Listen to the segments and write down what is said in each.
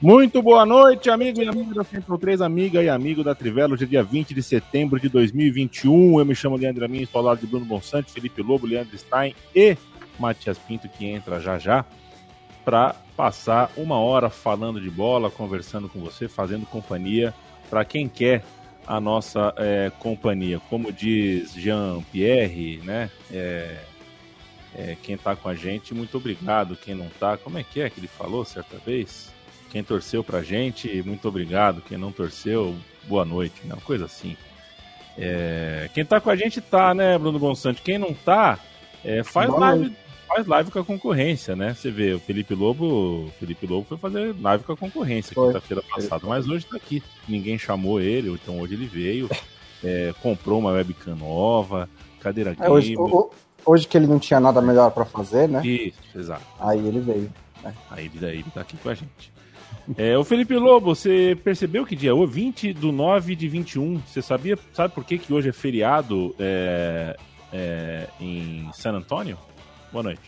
Muito boa noite, amigo e amigo da Central 3, amiga e amigo da Trivela. Hoje é dia 20 de setembro de 2021. Eu me chamo Leandro Amin, estou ao lado de Bruno Bonsante, Felipe Lobo, Leandro Stein e Matias Pinto, que entra já já, para passar uma hora falando de bola, conversando com você, fazendo companhia para quem quer a nossa é, companhia. Como diz Jean-Pierre, né? É, é, quem está com a gente, muito obrigado. Quem não está, como é que é que ele falou certa vez? Quem torceu pra gente, muito obrigado. Quem não torceu, boa noite, né? Uma coisa assim. É... Quem tá com a gente tá, né, Bruno Bonsante? Quem não tá, é, faz live. Faz live com a concorrência, né? Você vê, o Felipe Lobo, o Felipe Lobo foi fazer live com a concorrência quinta-feira passada, mas hoje tá aqui. Ninguém chamou ele, então hoje ele veio, é, comprou uma webcam nova, cadeira é, hoje, hoje, que ele não tinha nada melhor para fazer, né? Isso, exato. Aí ele veio. Né? Aí ele, ele tá aqui com a gente. É, o Felipe Lobo, você percebeu que dia? O 20 do 9 de 21. Você sabia, sabe por que, que hoje é feriado é, é, em San Antônio? Boa noite.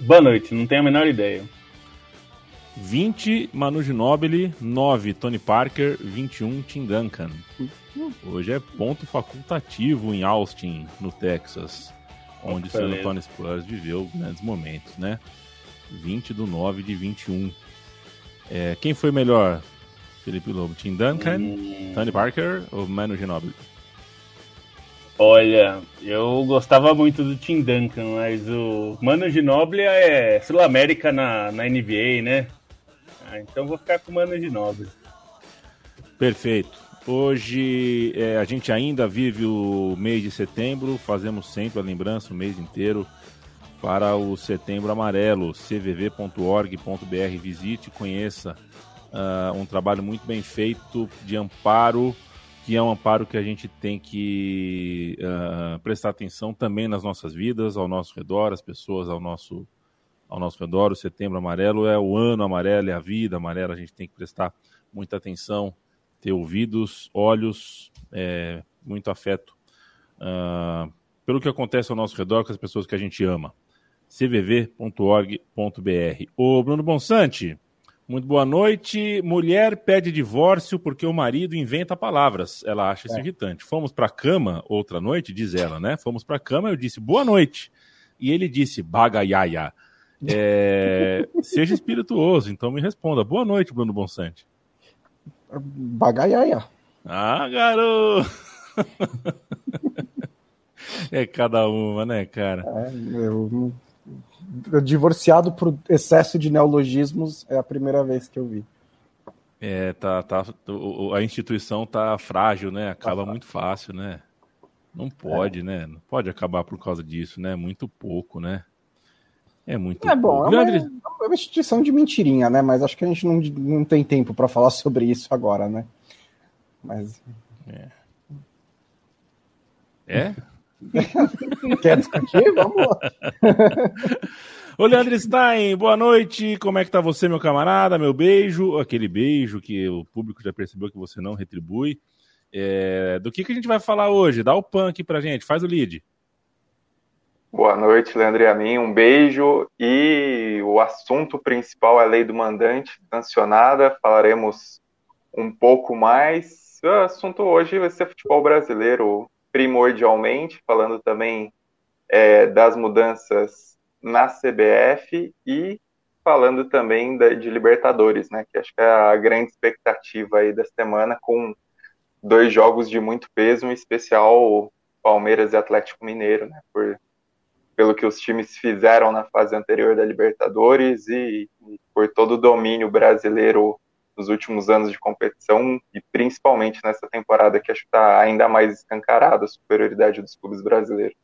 Boa noite, não tenho a menor ideia. 20 Manu Ginóbili, 9 Tony Parker, 21 Tim Duncan. Hoje é ponto facultativo em Austin, no Texas, onde o San Antonio Spurs viveu grandes momentos, né? 20 do 9 de 21. É, quem foi melhor, Felipe Lobo? Tim Duncan, hum... Tony Parker ou Manu Ginobili? Olha, eu gostava muito do Tim Duncan, mas o Mano Ginobili é Sul-América na, na NBA, né? Ah, então vou ficar com o Mano Ginobili. Perfeito. Hoje é, a gente ainda vive o mês de setembro, fazemos sempre a lembrança o mês inteiro para o Setembro Amarelo, cvv.org.br. Visite, conheça uh, um trabalho muito bem feito de amparo, que é um amparo que a gente tem que uh, prestar atenção também nas nossas vidas, ao nosso redor, as pessoas ao nosso, ao nosso redor. O Setembro Amarelo é o ano amarelo, é a vida amarela, a gente tem que prestar muita atenção, ter ouvidos, olhos, é, muito afeto. Uh, pelo que acontece ao nosso redor com as pessoas que a gente ama cvv.org.br. O Bruno Bonsante, muito boa noite. Mulher pede divórcio porque o marido inventa palavras. Ela acha isso é. irritante. Fomos para a cama outra noite, diz ela, né? Fomos para a cama, eu disse boa noite. E ele disse bagaiaia. É... Seja espirituoso, então me responda. Boa noite, Bruno Bonsante. Bagaiaia. Ah, garoto! é cada uma, né, cara? É, eu divorciado por excesso de neologismos é a primeira vez que eu vi. É, tá, tá, a instituição tá frágil, né? Acaba tá muito fácil, né? Não pode, é. né? Não pode acabar por causa disso, né? Muito pouco, né? É muito É bom, pouco. É, uma, é uma instituição de mentirinha, né? Mas acho que a gente não, não tem tempo para falar sobre isso agora, né? Mas. É? é? Quer discutir? Vamos lá. Ô, Leandro Stein, boa noite. Como é que tá você, meu camarada? Meu beijo. Aquele beijo que o público já percebeu que você não retribui. É... Do que, que a gente vai falar hoje? Dá o pan aqui pra gente, faz o lead. Boa noite, Leandro e a mim. Um beijo. E o assunto principal é a lei do mandante sancionada. Falaremos um pouco mais. O assunto hoje vai ser futebol brasileiro primordialmente, falando também é, das mudanças na CBF e falando também da, de Libertadores, né? Que acho que é a grande expectativa aí da semana, com dois jogos de muito peso, em especial Palmeiras e Atlético Mineiro, né? Por, pelo que os times fizeram na fase anterior da Libertadores e, e por todo o domínio brasileiro nos últimos anos de competição e principalmente nessa temporada que acho que está ainda mais escancarada a superioridade dos clubes brasileiros.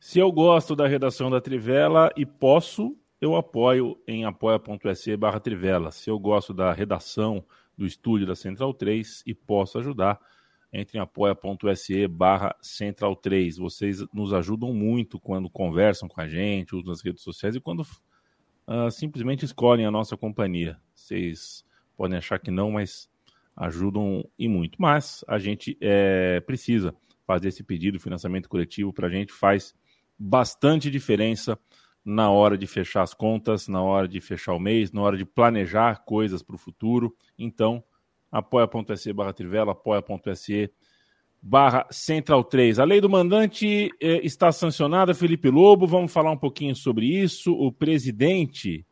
Se eu gosto da redação da Trivela e posso, eu apoio em apoia.se barra Trivela. Se eu gosto da redação do estúdio da Central 3 e posso ajudar, entre em apoia.se barra Central 3. Vocês nos ajudam muito quando conversam com a gente, usam as redes sociais e quando uh, simplesmente escolhem a nossa companhia. Vocês podem achar que não, mas ajudam e muito. Mas a gente é, precisa fazer esse pedido financiamento coletivo para a gente faz bastante diferença na hora de fechar as contas, na hora de fechar o mês, na hora de planejar coisas para o futuro. Então, apoia.se barra Trivela, apoia.se barra Central 3. A lei do mandante eh, está sancionada, Felipe Lobo, vamos falar um pouquinho sobre isso. O presidente,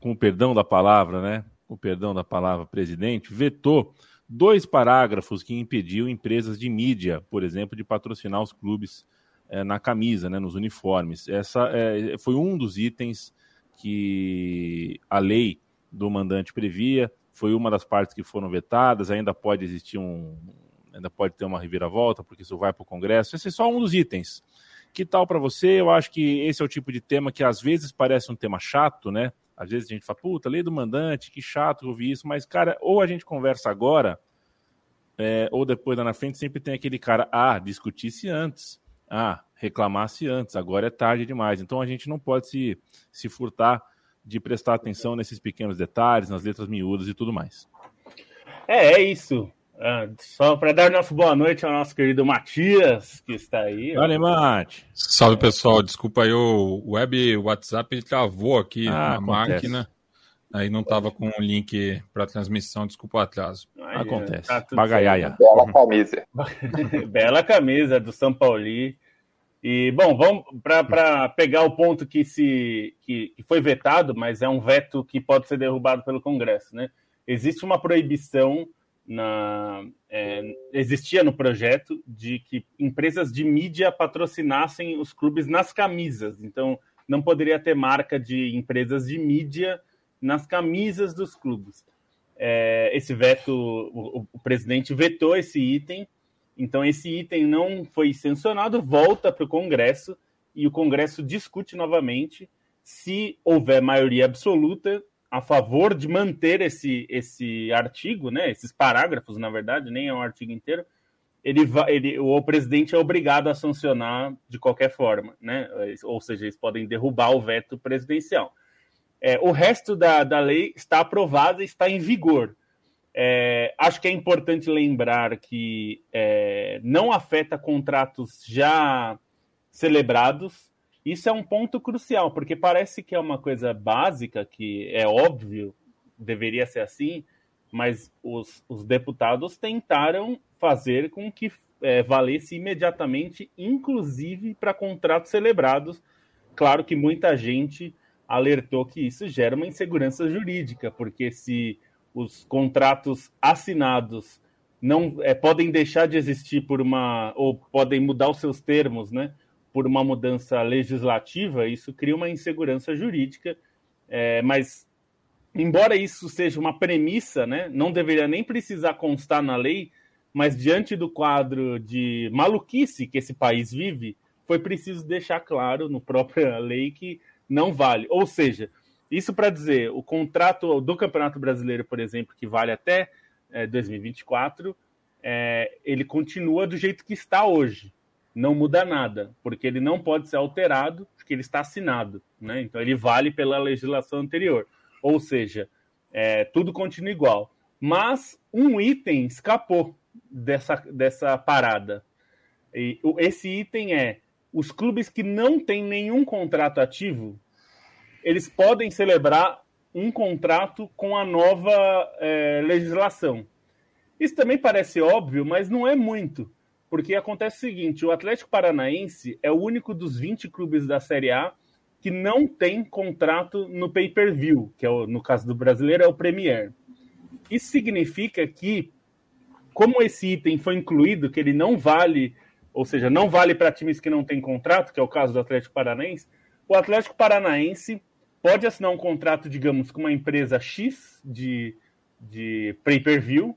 com o perdão da palavra, né? O perdão da palavra presidente, vetou dois parágrafos que impediam empresas de mídia, por exemplo, de patrocinar os clubes é, na camisa, né, nos uniformes. Essa é, foi um dos itens que a lei do mandante previa, foi uma das partes que foram vetadas, ainda pode existir um. Ainda pode ter uma reviravolta, porque isso vai para o Congresso. Esse é só um dos itens. Que tal para você? Eu acho que esse é o tipo de tema que às vezes parece um tema chato, né? Às vezes a gente fala, puta, lei do mandante, que chato ouvir isso, mas, cara, ou a gente conversa agora, é, ou depois lá na frente, sempre tem aquele cara, ah, discutisse antes. Ah, reclamasse antes, agora é tarde demais. Então a gente não pode se, se furtar de prestar atenção nesses pequenos detalhes, nas letras miúdas e tudo mais. É, é isso. Ah, só para dar nossa boa noite ao nosso querido Matias, que está aí. Olha, Mate. Salve, pessoal. Desculpa aí, o web WhatsApp travou aqui ah, na acontece. máquina. Aí não estava com o link para transmissão, desculpa o atraso. Aí, acontece. Tá Bagaiaia. Bela camisa. Bela camisa do São Pauli. E, bom, vamos para pegar o ponto que, se, que, que, foi vetado, mas é um veto que pode ser derrubado pelo Congresso. Né? Existe uma proibição, na, é, existia no projeto, de que empresas de mídia patrocinassem os clubes nas camisas. Então, não poderia ter marca de empresas de mídia nas camisas dos clubes. É, esse veto, o, o presidente vetou esse item então, esse item não foi sancionado, volta para o Congresso e o Congresso discute novamente se houver maioria absoluta a favor de manter esse, esse artigo, né, esses parágrafos, na verdade, nem é um artigo inteiro, ele, ele, o presidente é obrigado a sancionar de qualquer forma, né? ou seja, eles podem derrubar o veto presidencial. É, o resto da, da lei está aprovado e está em vigor. É, acho que é importante lembrar que é, não afeta contratos já celebrados. Isso é um ponto crucial, porque parece que é uma coisa básica, que é óbvio, deveria ser assim, mas os, os deputados tentaram fazer com que é, valesse imediatamente, inclusive para contratos celebrados. Claro que muita gente alertou que isso gera uma insegurança jurídica, porque se os contratos assinados não é, podem deixar de existir por uma ou podem mudar os seus termos, né? Por uma mudança legislativa, isso cria uma insegurança jurídica. É, mas embora isso seja uma premissa, né? Não deveria nem precisar constar na lei, mas diante do quadro de maluquice que esse país vive, foi preciso deixar claro no própria lei que não vale. Ou seja, isso para dizer, o contrato do Campeonato Brasileiro, por exemplo, que vale até é, 2024, é, ele continua do jeito que está hoje. Não muda nada, porque ele não pode ser alterado, porque ele está assinado. Né? Então ele vale pela legislação anterior. Ou seja, é, tudo continua igual. Mas um item escapou dessa, dessa parada. E esse item é os clubes que não têm nenhum contrato ativo eles podem celebrar um contrato com a nova é, legislação. Isso também parece óbvio, mas não é muito, porque acontece o seguinte: o Atlético Paranaense é o único dos 20 clubes da Série A que não tem contrato no pay-per-view, que é o, no caso do brasileiro é o Premier. Isso significa que, como esse item foi incluído, que ele não vale, ou seja, não vale para times que não têm contrato, que é o caso do Atlético Paranaense, o Atlético Paranaense pode assinar um contrato, digamos, com uma empresa X de, de pay-per-view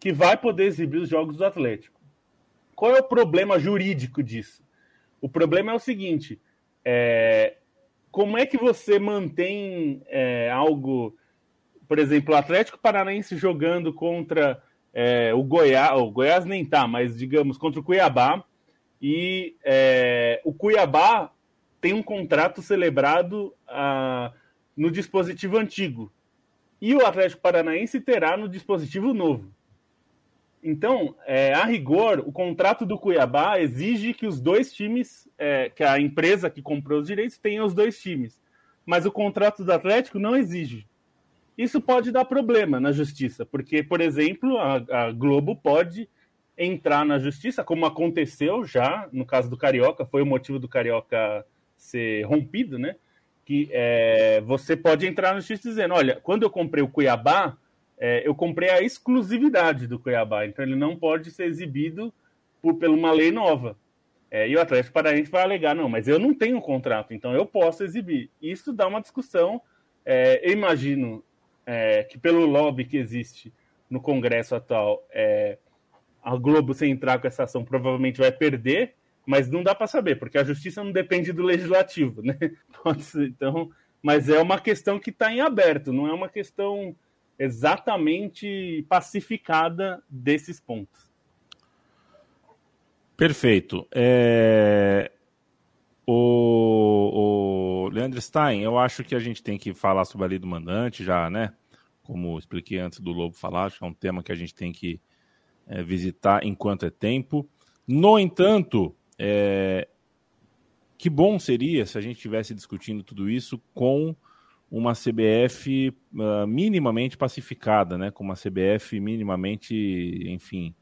que vai poder exibir os jogos do Atlético. Qual é o problema jurídico disso? O problema é o seguinte: é, como é que você mantém é, algo, por exemplo, o Atlético Paranaense jogando contra é, o Goiás, o Goiás nem tá, mas digamos contra o Cuiabá, e é, o Cuiabá tem um contrato celebrado ah, no dispositivo antigo e o Atlético Paranaense terá no dispositivo novo. Então, é, a rigor, o contrato do Cuiabá exige que os dois times, é, que a empresa que comprou os direitos tenha os dois times. Mas o contrato do Atlético não exige. Isso pode dar problema na justiça, porque, por exemplo, a, a Globo pode entrar na justiça, como aconteceu já no caso do Carioca, foi o motivo do Carioca ser rompido, né? Que é, você pode entrar na justiça dizendo: olha, quando eu comprei o Cuiabá, é, eu comprei a exclusividade do Cuiabá, então ele não pode ser exibido por, por uma lei nova. É, e o Atlético Paranaense vai alegar, não, mas eu não tenho contrato, então eu posso exibir. Isso dá uma discussão, é, eu imagino é, que pelo lobby que existe no Congresso atual, é, a Globo, sem entrar com essa ação, provavelmente vai perder, mas não dá para saber, porque a justiça não depende do legislativo, né? Ser, então, mas é uma questão que está em aberto, não é uma questão exatamente pacificada desses pontos. Perfeito. É... O, o Leandro Stein, eu acho que a gente tem que falar sobre a lei do mandante já, né? Como expliquei antes do Lobo falar, acho que é um tema que a gente tem que é, visitar enquanto é tempo. No entanto, é... que bom seria se a gente estivesse discutindo tudo isso com uma CBF uh, ah, minimamente pacificada, né? Com uma CBF minimamente, enfim,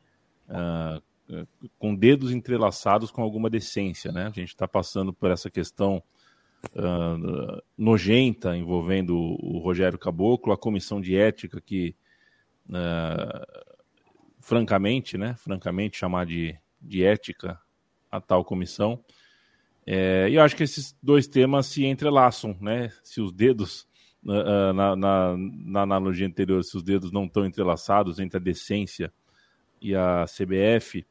uh, com dedos entrelaçados com alguma decência, né? A gente está passando por essa questão uh, nojenta envolvendo o Rogério Caboclo, a comissão de ética que, francamente, né? Francamente, chamar de, de ética a tal comissão é, e eu acho que esses dois temas se entrelaçam, né? Se os dedos, na, na, na, analogia anterior, se os dedos não estão entrelaçados entre a decência e a CBF,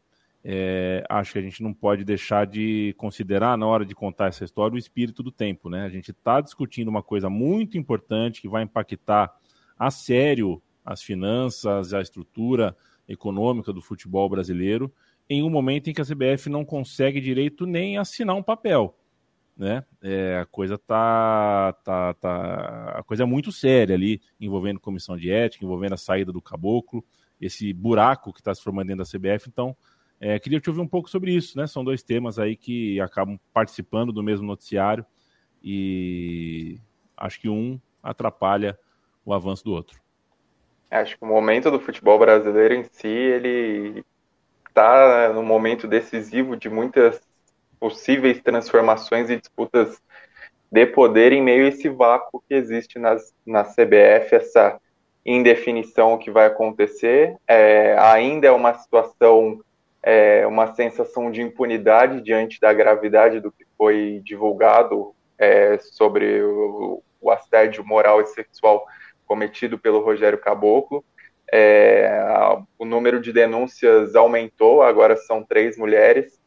é, acho que a gente não pode deixar de considerar, na hora de contar essa história, o espírito do tempo, né? A gente está discutindo uma coisa muito importante que vai impactar a sério as finanças, a estrutura econômica do futebol brasileiro em um momento em que a CBF não consegue direito nem assinar um papel. Né? É, a coisa tá, tá, tá, a coisa é muito séria ali, envolvendo comissão de ética, envolvendo a saída do caboclo, esse buraco que está se formando dentro da CBF. Então, é, queria te ouvir um pouco sobre isso, né? São dois temas aí que acabam participando do mesmo noticiário e acho que um atrapalha o avanço do outro. Acho que o momento do futebol brasileiro em si, ele está no momento decisivo de muitas possíveis transformações e disputas de poder em meio a esse vácuo que existe nas, na CBF, essa indefinição que vai acontecer. É, ainda é uma situação, é, uma sensação de impunidade diante da gravidade do que foi divulgado é, sobre o, o assédio moral e sexual cometido pelo Rogério Caboclo. É, o número de denúncias aumentou, agora são três mulheres.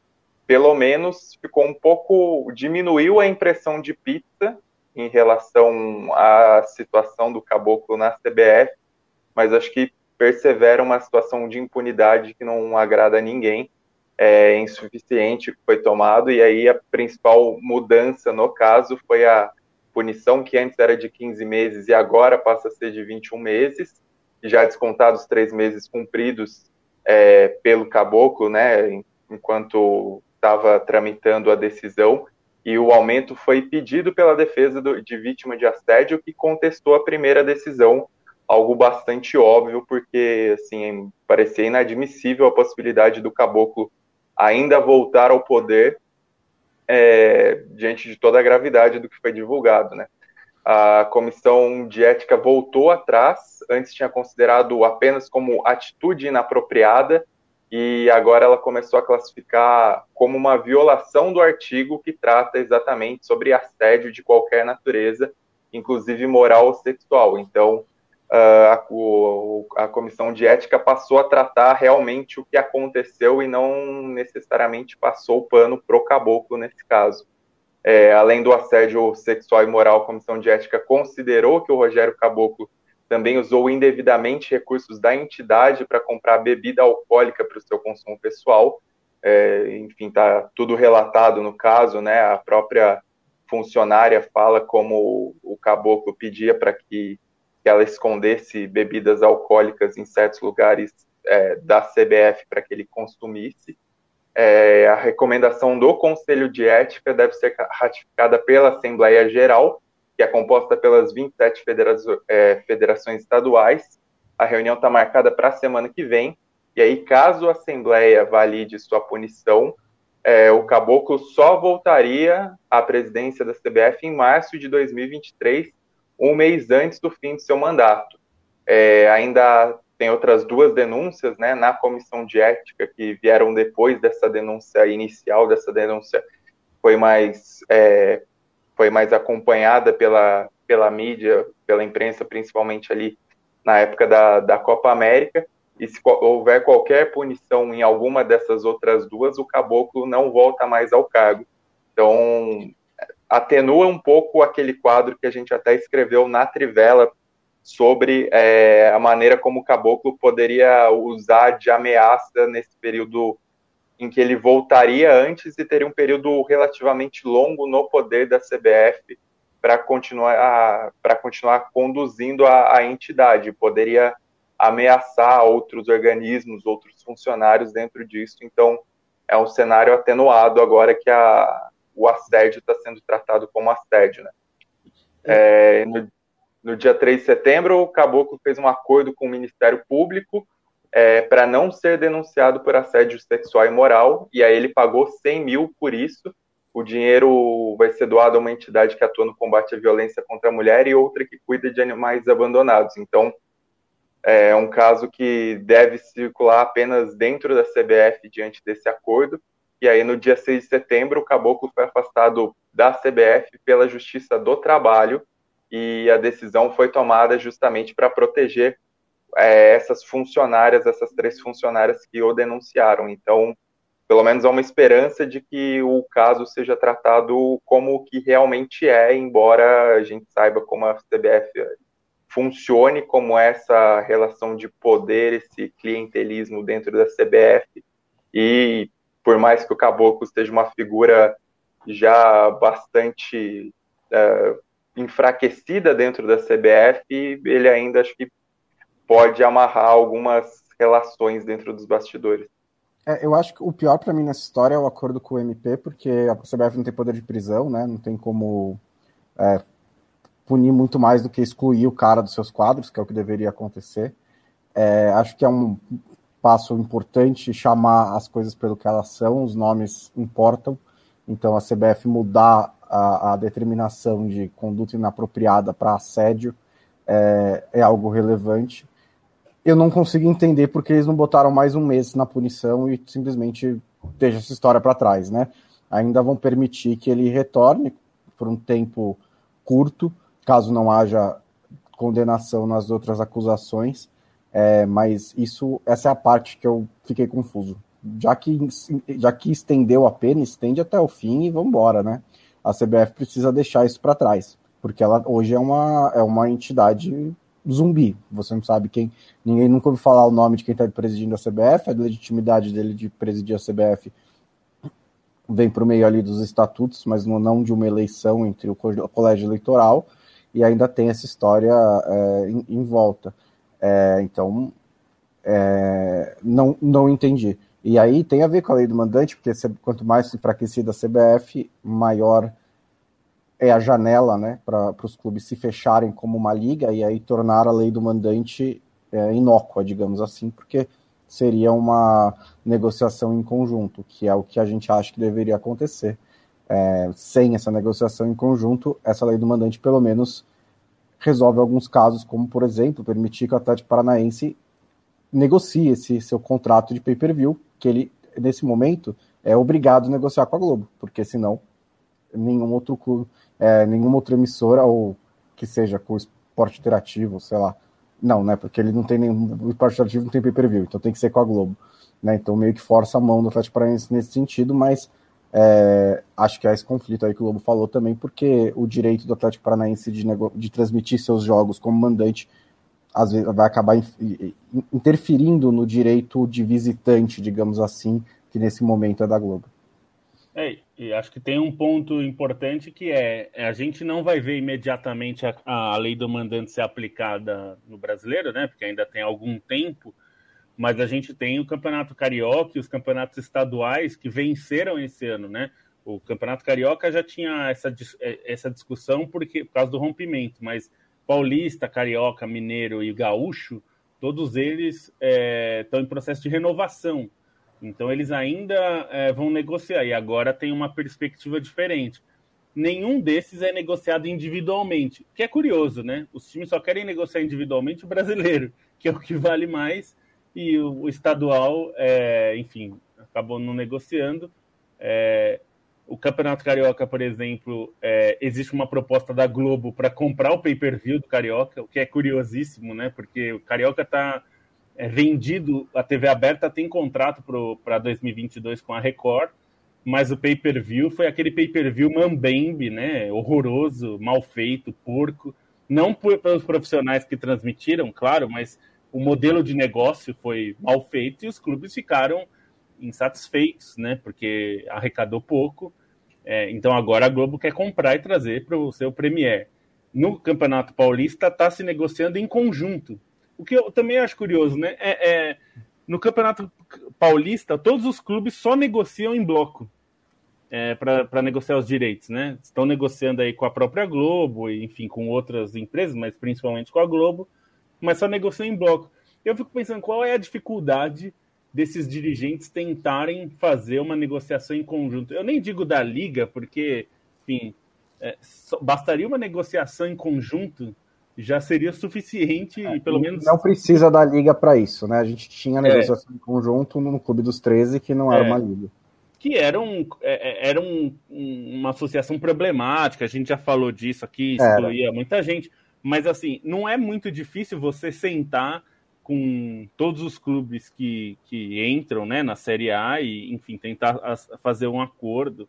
Pelo menos ficou um pouco. diminuiu a impressão de pizza em relação à situação do caboclo na CBF, mas acho que persevera uma situação de impunidade que não agrada a ninguém. É insuficiente que foi tomado, e aí a principal mudança no caso foi a punição que antes era de 15 meses e agora passa a ser de 21 meses já descontados três meses cumpridos é, pelo caboclo, né, enquanto estava tramitando a decisão, e o aumento foi pedido pela defesa do, de vítima de assédio, que contestou a primeira decisão, algo bastante óbvio, porque assim parecia inadmissível a possibilidade do caboclo ainda voltar ao poder é, diante de toda a gravidade do que foi divulgado, né? A comissão de ética voltou atrás, antes tinha considerado apenas como atitude inapropriada, e agora ela começou a classificar como uma violação do artigo que trata exatamente sobre assédio de qualquer natureza, inclusive moral ou sexual. Então, a, a comissão de ética passou a tratar realmente o que aconteceu e não necessariamente passou o pano pro caboclo nesse caso. É, além do assédio sexual e moral, a comissão de ética considerou que o Rogério Caboclo também usou indevidamente recursos da entidade para comprar bebida alcoólica para o seu consumo pessoal. É, enfim, está tudo relatado no caso, né? A própria funcionária fala como o caboclo pedia para que, que, ela escondesse bebidas alcoólicas em certos lugares é, da CBF para que ele consumisse. É, a recomendação do Conselho de Ética deve ser ratificada pela Assembleia Geral, que é composta pelas 27 federa é, federações estaduais. A reunião está marcada para a semana que vem. E aí, caso a Assembleia valide sua punição, é, o Caboclo só voltaria à presidência da CBF em março de 2023, um mês antes do fim de seu mandato. É, ainda tem outras duas denúncias né, na comissão de ética que vieram depois dessa denúncia inicial, dessa denúncia foi mais, é, foi mais acompanhada pela, pela mídia, pela imprensa, principalmente ali na época da, da Copa América e se houver qualquer punição em alguma dessas outras duas, o caboclo não volta mais ao cargo. Então, atenua um pouco aquele quadro que a gente até escreveu na Trivela sobre é, a maneira como o caboclo poderia usar de ameaça nesse período em que ele voltaria antes e teria um período relativamente longo no poder da CBF para continuar para continuar conduzindo a, a entidade. Poderia ameaçar outros organismos, outros funcionários dentro disso. Então, é um cenário atenuado agora que a, o assédio está sendo tratado como assédio. Né? É, no, no, dia 3 de setembro, o Caboclo fez um acordo com o Ministério Público é, para não ser denunciado por assédio sexual e moral, e aí ele pagou 100 mil por isso. O dinheiro vai ser doado a uma entidade que atua no combate à violência contra a mulher e outra que cuida de animais abandonados. Então, é um caso que deve circular apenas dentro da CBF diante desse acordo. E aí, no dia 6 de setembro, o Caboclo foi afastado da CBF pela Justiça do Trabalho e a decisão foi tomada justamente para proteger é, essas funcionárias, essas três funcionárias que o denunciaram. Então, pelo menos há uma esperança de que o caso seja tratado como o que realmente é, embora a gente saiba como a CBF funcione como essa relação de poder, esse clientelismo dentro da CBF. E por mais que o Caboclo esteja uma figura já bastante uh, enfraquecida dentro da CBF, ele ainda acho que pode amarrar algumas relações dentro dos bastidores. É, eu acho que o pior para mim nessa história é o acordo com o MP, porque a CBF não tem poder de prisão, né? Não tem como é, punir muito mais do que excluir o cara dos seus quadros, que é o que deveria acontecer. É, acho que é um passo importante chamar as coisas pelo que elas são, os nomes importam. Então, a CBF mudar a, a determinação de conduta inapropriada para assédio é, é, algo relevante. Eu não consigo entender porque eles não botaram mais um mês na punição e simplesmente deixa essa história para trás, né? Ainda vão permitir que ele retorne por um tempo curto, caso não haja condenação nas outras acusações, é, mas isso, essa é a parte que eu fiquei confuso. Já que, já que estendeu a pena, estende até o fim e vamos embora, né? A CBF precisa deixar isso para trás, porque ela hoje é uma, é uma entidade zumbi. Você não sabe quem. Ninguém nunca ouviu falar o nome de quem está presidindo a CBF, a legitimidade dele de presidir a CBF vem por meio ali dos estatutos, mas não de uma eleição entre o colégio eleitoral e ainda tem essa história é, em, em, volta. É, então, é, não, não entendi. E aí tem a ver com a lei do mandante, porque quanto mais enfraquecida a CBF, maior é a janela né, para os clubes se fecharem como uma liga e aí tornar a lei do mandante é, inócua, digamos assim, porque seria uma negociação em conjunto, que é o que a gente acha que deveria acontecer. É, sem essa negociação em conjunto, essa lei do mandante pelo menos resolve alguns casos, como por exemplo, permitir que o Atlético Paranaense negocie esse seu contrato de pay-per-view, que ele, nesse momento, é obrigado a negociar com a Globo, porque senão nenhum outro clube, é, nenhuma outra emissora, ou que seja com esporte interativo, sei lá, Não, né? Porque ele não tem nenhum. O esporte interativo não tem pay-per-view, então tem que ser com a Globo. Né? Então meio que força a mão do Atlético Paranaense nesse sentido, mas é, acho que há esse conflito aí que o Globo falou também, porque o direito do Atlético Paranaense de, de transmitir seus jogos como mandante às vezes vai acabar interferindo no direito de visitante, digamos assim, que nesse momento é da Globo. É, e acho que tem um ponto importante que é, é a gente não vai ver imediatamente a, a lei do mandante ser aplicada no brasileiro, né? Porque ainda tem algum tempo, mas a gente tem o Campeonato Carioca e os campeonatos estaduais que venceram esse ano, né? O Campeonato Carioca já tinha essa, é, essa discussão porque, por causa do rompimento, mas Paulista, Carioca, Mineiro e Gaúcho, todos eles é, estão em processo de renovação. Então eles ainda é, vão negociar e agora tem uma perspectiva diferente. Nenhum desses é negociado individualmente, que é curioso, né? Os times só querem negociar individualmente o brasileiro, que é o que vale mais e o, o estadual, é, enfim, acabou não negociando. O Campeonato Carioca, por exemplo, é, existe uma proposta da Globo para comprar o pay-per-view do Carioca, o que é curiosíssimo, né? Porque o Carioca está é, vendido, a TV aberta tem contrato para 2022 com a Record, mas o pay-per-view foi aquele pay-per-view mambembe, né? Horroroso, mal feito, porco. Não pelos profissionais que transmitiram, claro, mas o modelo de negócio foi mal feito e os clubes ficaram insatisfeitos, né? Porque arrecadou pouco. É, então agora a Globo quer comprar e trazer para o seu Premier. No Campeonato Paulista está se negociando em conjunto. O que eu também acho curioso, né? É, é, no Campeonato Paulista, todos os clubes só negociam em bloco é, para negociar os direitos, né? Estão negociando aí com a própria Globo, enfim, com outras empresas, mas principalmente com a Globo mas só negociam em bloco. Eu fico pensando qual é a dificuldade desses dirigentes tentarem fazer uma negociação em conjunto. Eu nem digo da liga, porque, enfim, é, bastaria uma negociação em conjunto já seria suficiente, é, pelo menos. Não precisa da liga para isso, né? A gente tinha negociação é. em conjunto no Clube dos 13, que não era é. uma liga. Que era, um, é, era um, uma associação problemática, a gente já falou disso aqui, excluía era. muita gente. Mas assim, não é muito difícil você sentar com todos os clubes que, que entram né, na Série A e, enfim, tentar fazer um acordo.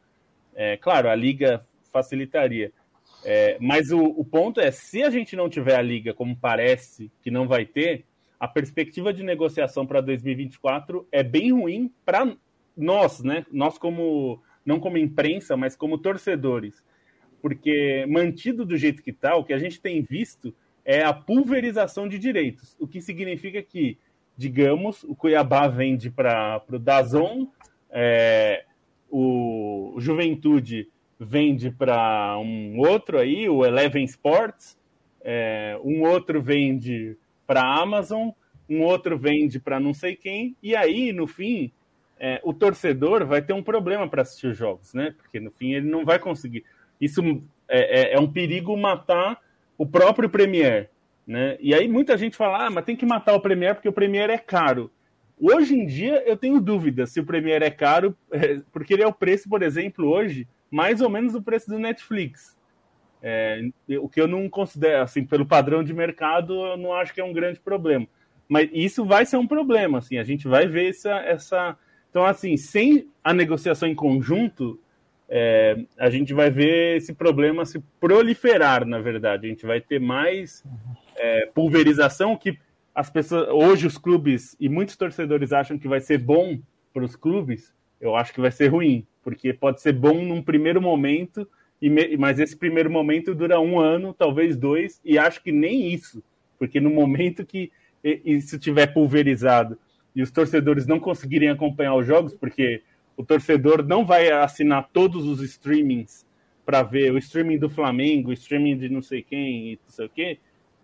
É, claro, a liga facilitaria. É, mas o, o, ponto é, se a gente não tiver a liga, como parece que não vai ter, a perspectiva de negociação para 2024 é bem ruim para nós, né? Nós como não como imprensa, mas como torcedores porque mantido do jeito que está, o que a gente tem visto é a pulverização de direitos, o que significa que, digamos, o Cuiabá vende para o Dazon, é, o Juventude vende para um outro aí, o Eleven Sports, é, um outro vende para a Amazon, um outro vende para não sei quem, e aí, no fim, é, o torcedor vai ter um problema para assistir os jogos, né? Porque no fim ele não vai conseguir isso é, é, é um perigo matar o próprio Premier. Né? E aí muita gente fala, ah, mas tem que matar o Premier porque o Premier é caro. Hoje em dia eu tenho dúvida se o Premier é caro, é, porque ele é o preço, por exemplo, hoje, mais ou menos o preço do Netflix. É, o que eu não considero, assim, pelo padrão de mercado, eu não acho que é um grande problema. Mas isso vai ser um problema, assim, a gente vai ver essa. essa... Então, assim, sem a negociação em conjunto, é, a gente vai ver esse problema se proliferar, na verdade. A gente vai ter mais é, pulverização que as pessoas. Hoje os clubes e muitos torcedores acham que vai ser bom para os clubes. Eu acho que vai ser ruim, porque pode ser bom num primeiro momento, e mas esse primeiro momento dura um ano, talvez dois, e acho que nem isso, porque no momento que isso tiver pulverizado e os torcedores não conseguirem acompanhar os jogos, porque o torcedor não vai assinar todos os streamings para ver o streaming do Flamengo, o streaming de não sei quem e não sei o quê.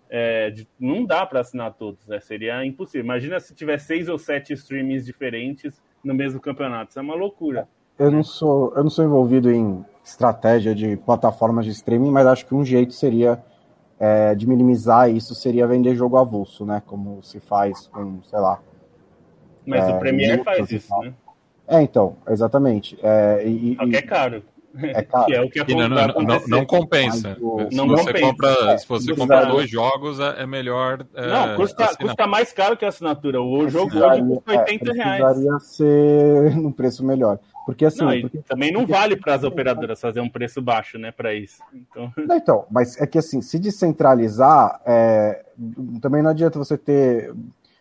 É, de, não dá para assinar todos, né? seria impossível. Imagina se tiver seis ou sete streamings diferentes no mesmo campeonato, isso é uma loucura. Eu não sou, eu não sou envolvido em estratégia de plataformas de streaming, mas acho que um jeito seria é, de minimizar isso seria vender jogo avulso, né? Como se faz com, sei lá. Mas é, o Premier faz isso, né? É, então, exatamente. É, e, Só que é caro. É caro. Que é o que não, não, não, não, compensa. O... Se, não você compensa. Compra, se você comprar dois jogos, é, é melhor. É, não, custa, custa, mais caro que a assinatura. O jogo hoje custa 80 é, reais. Precisaria ser num preço melhor. Porque assim. Não, porque, também não porque, vale para as operadoras fazer um preço baixo, né, para isso. Então... Não, então, mas é que assim, se descentralizar, é, também não adianta você ter.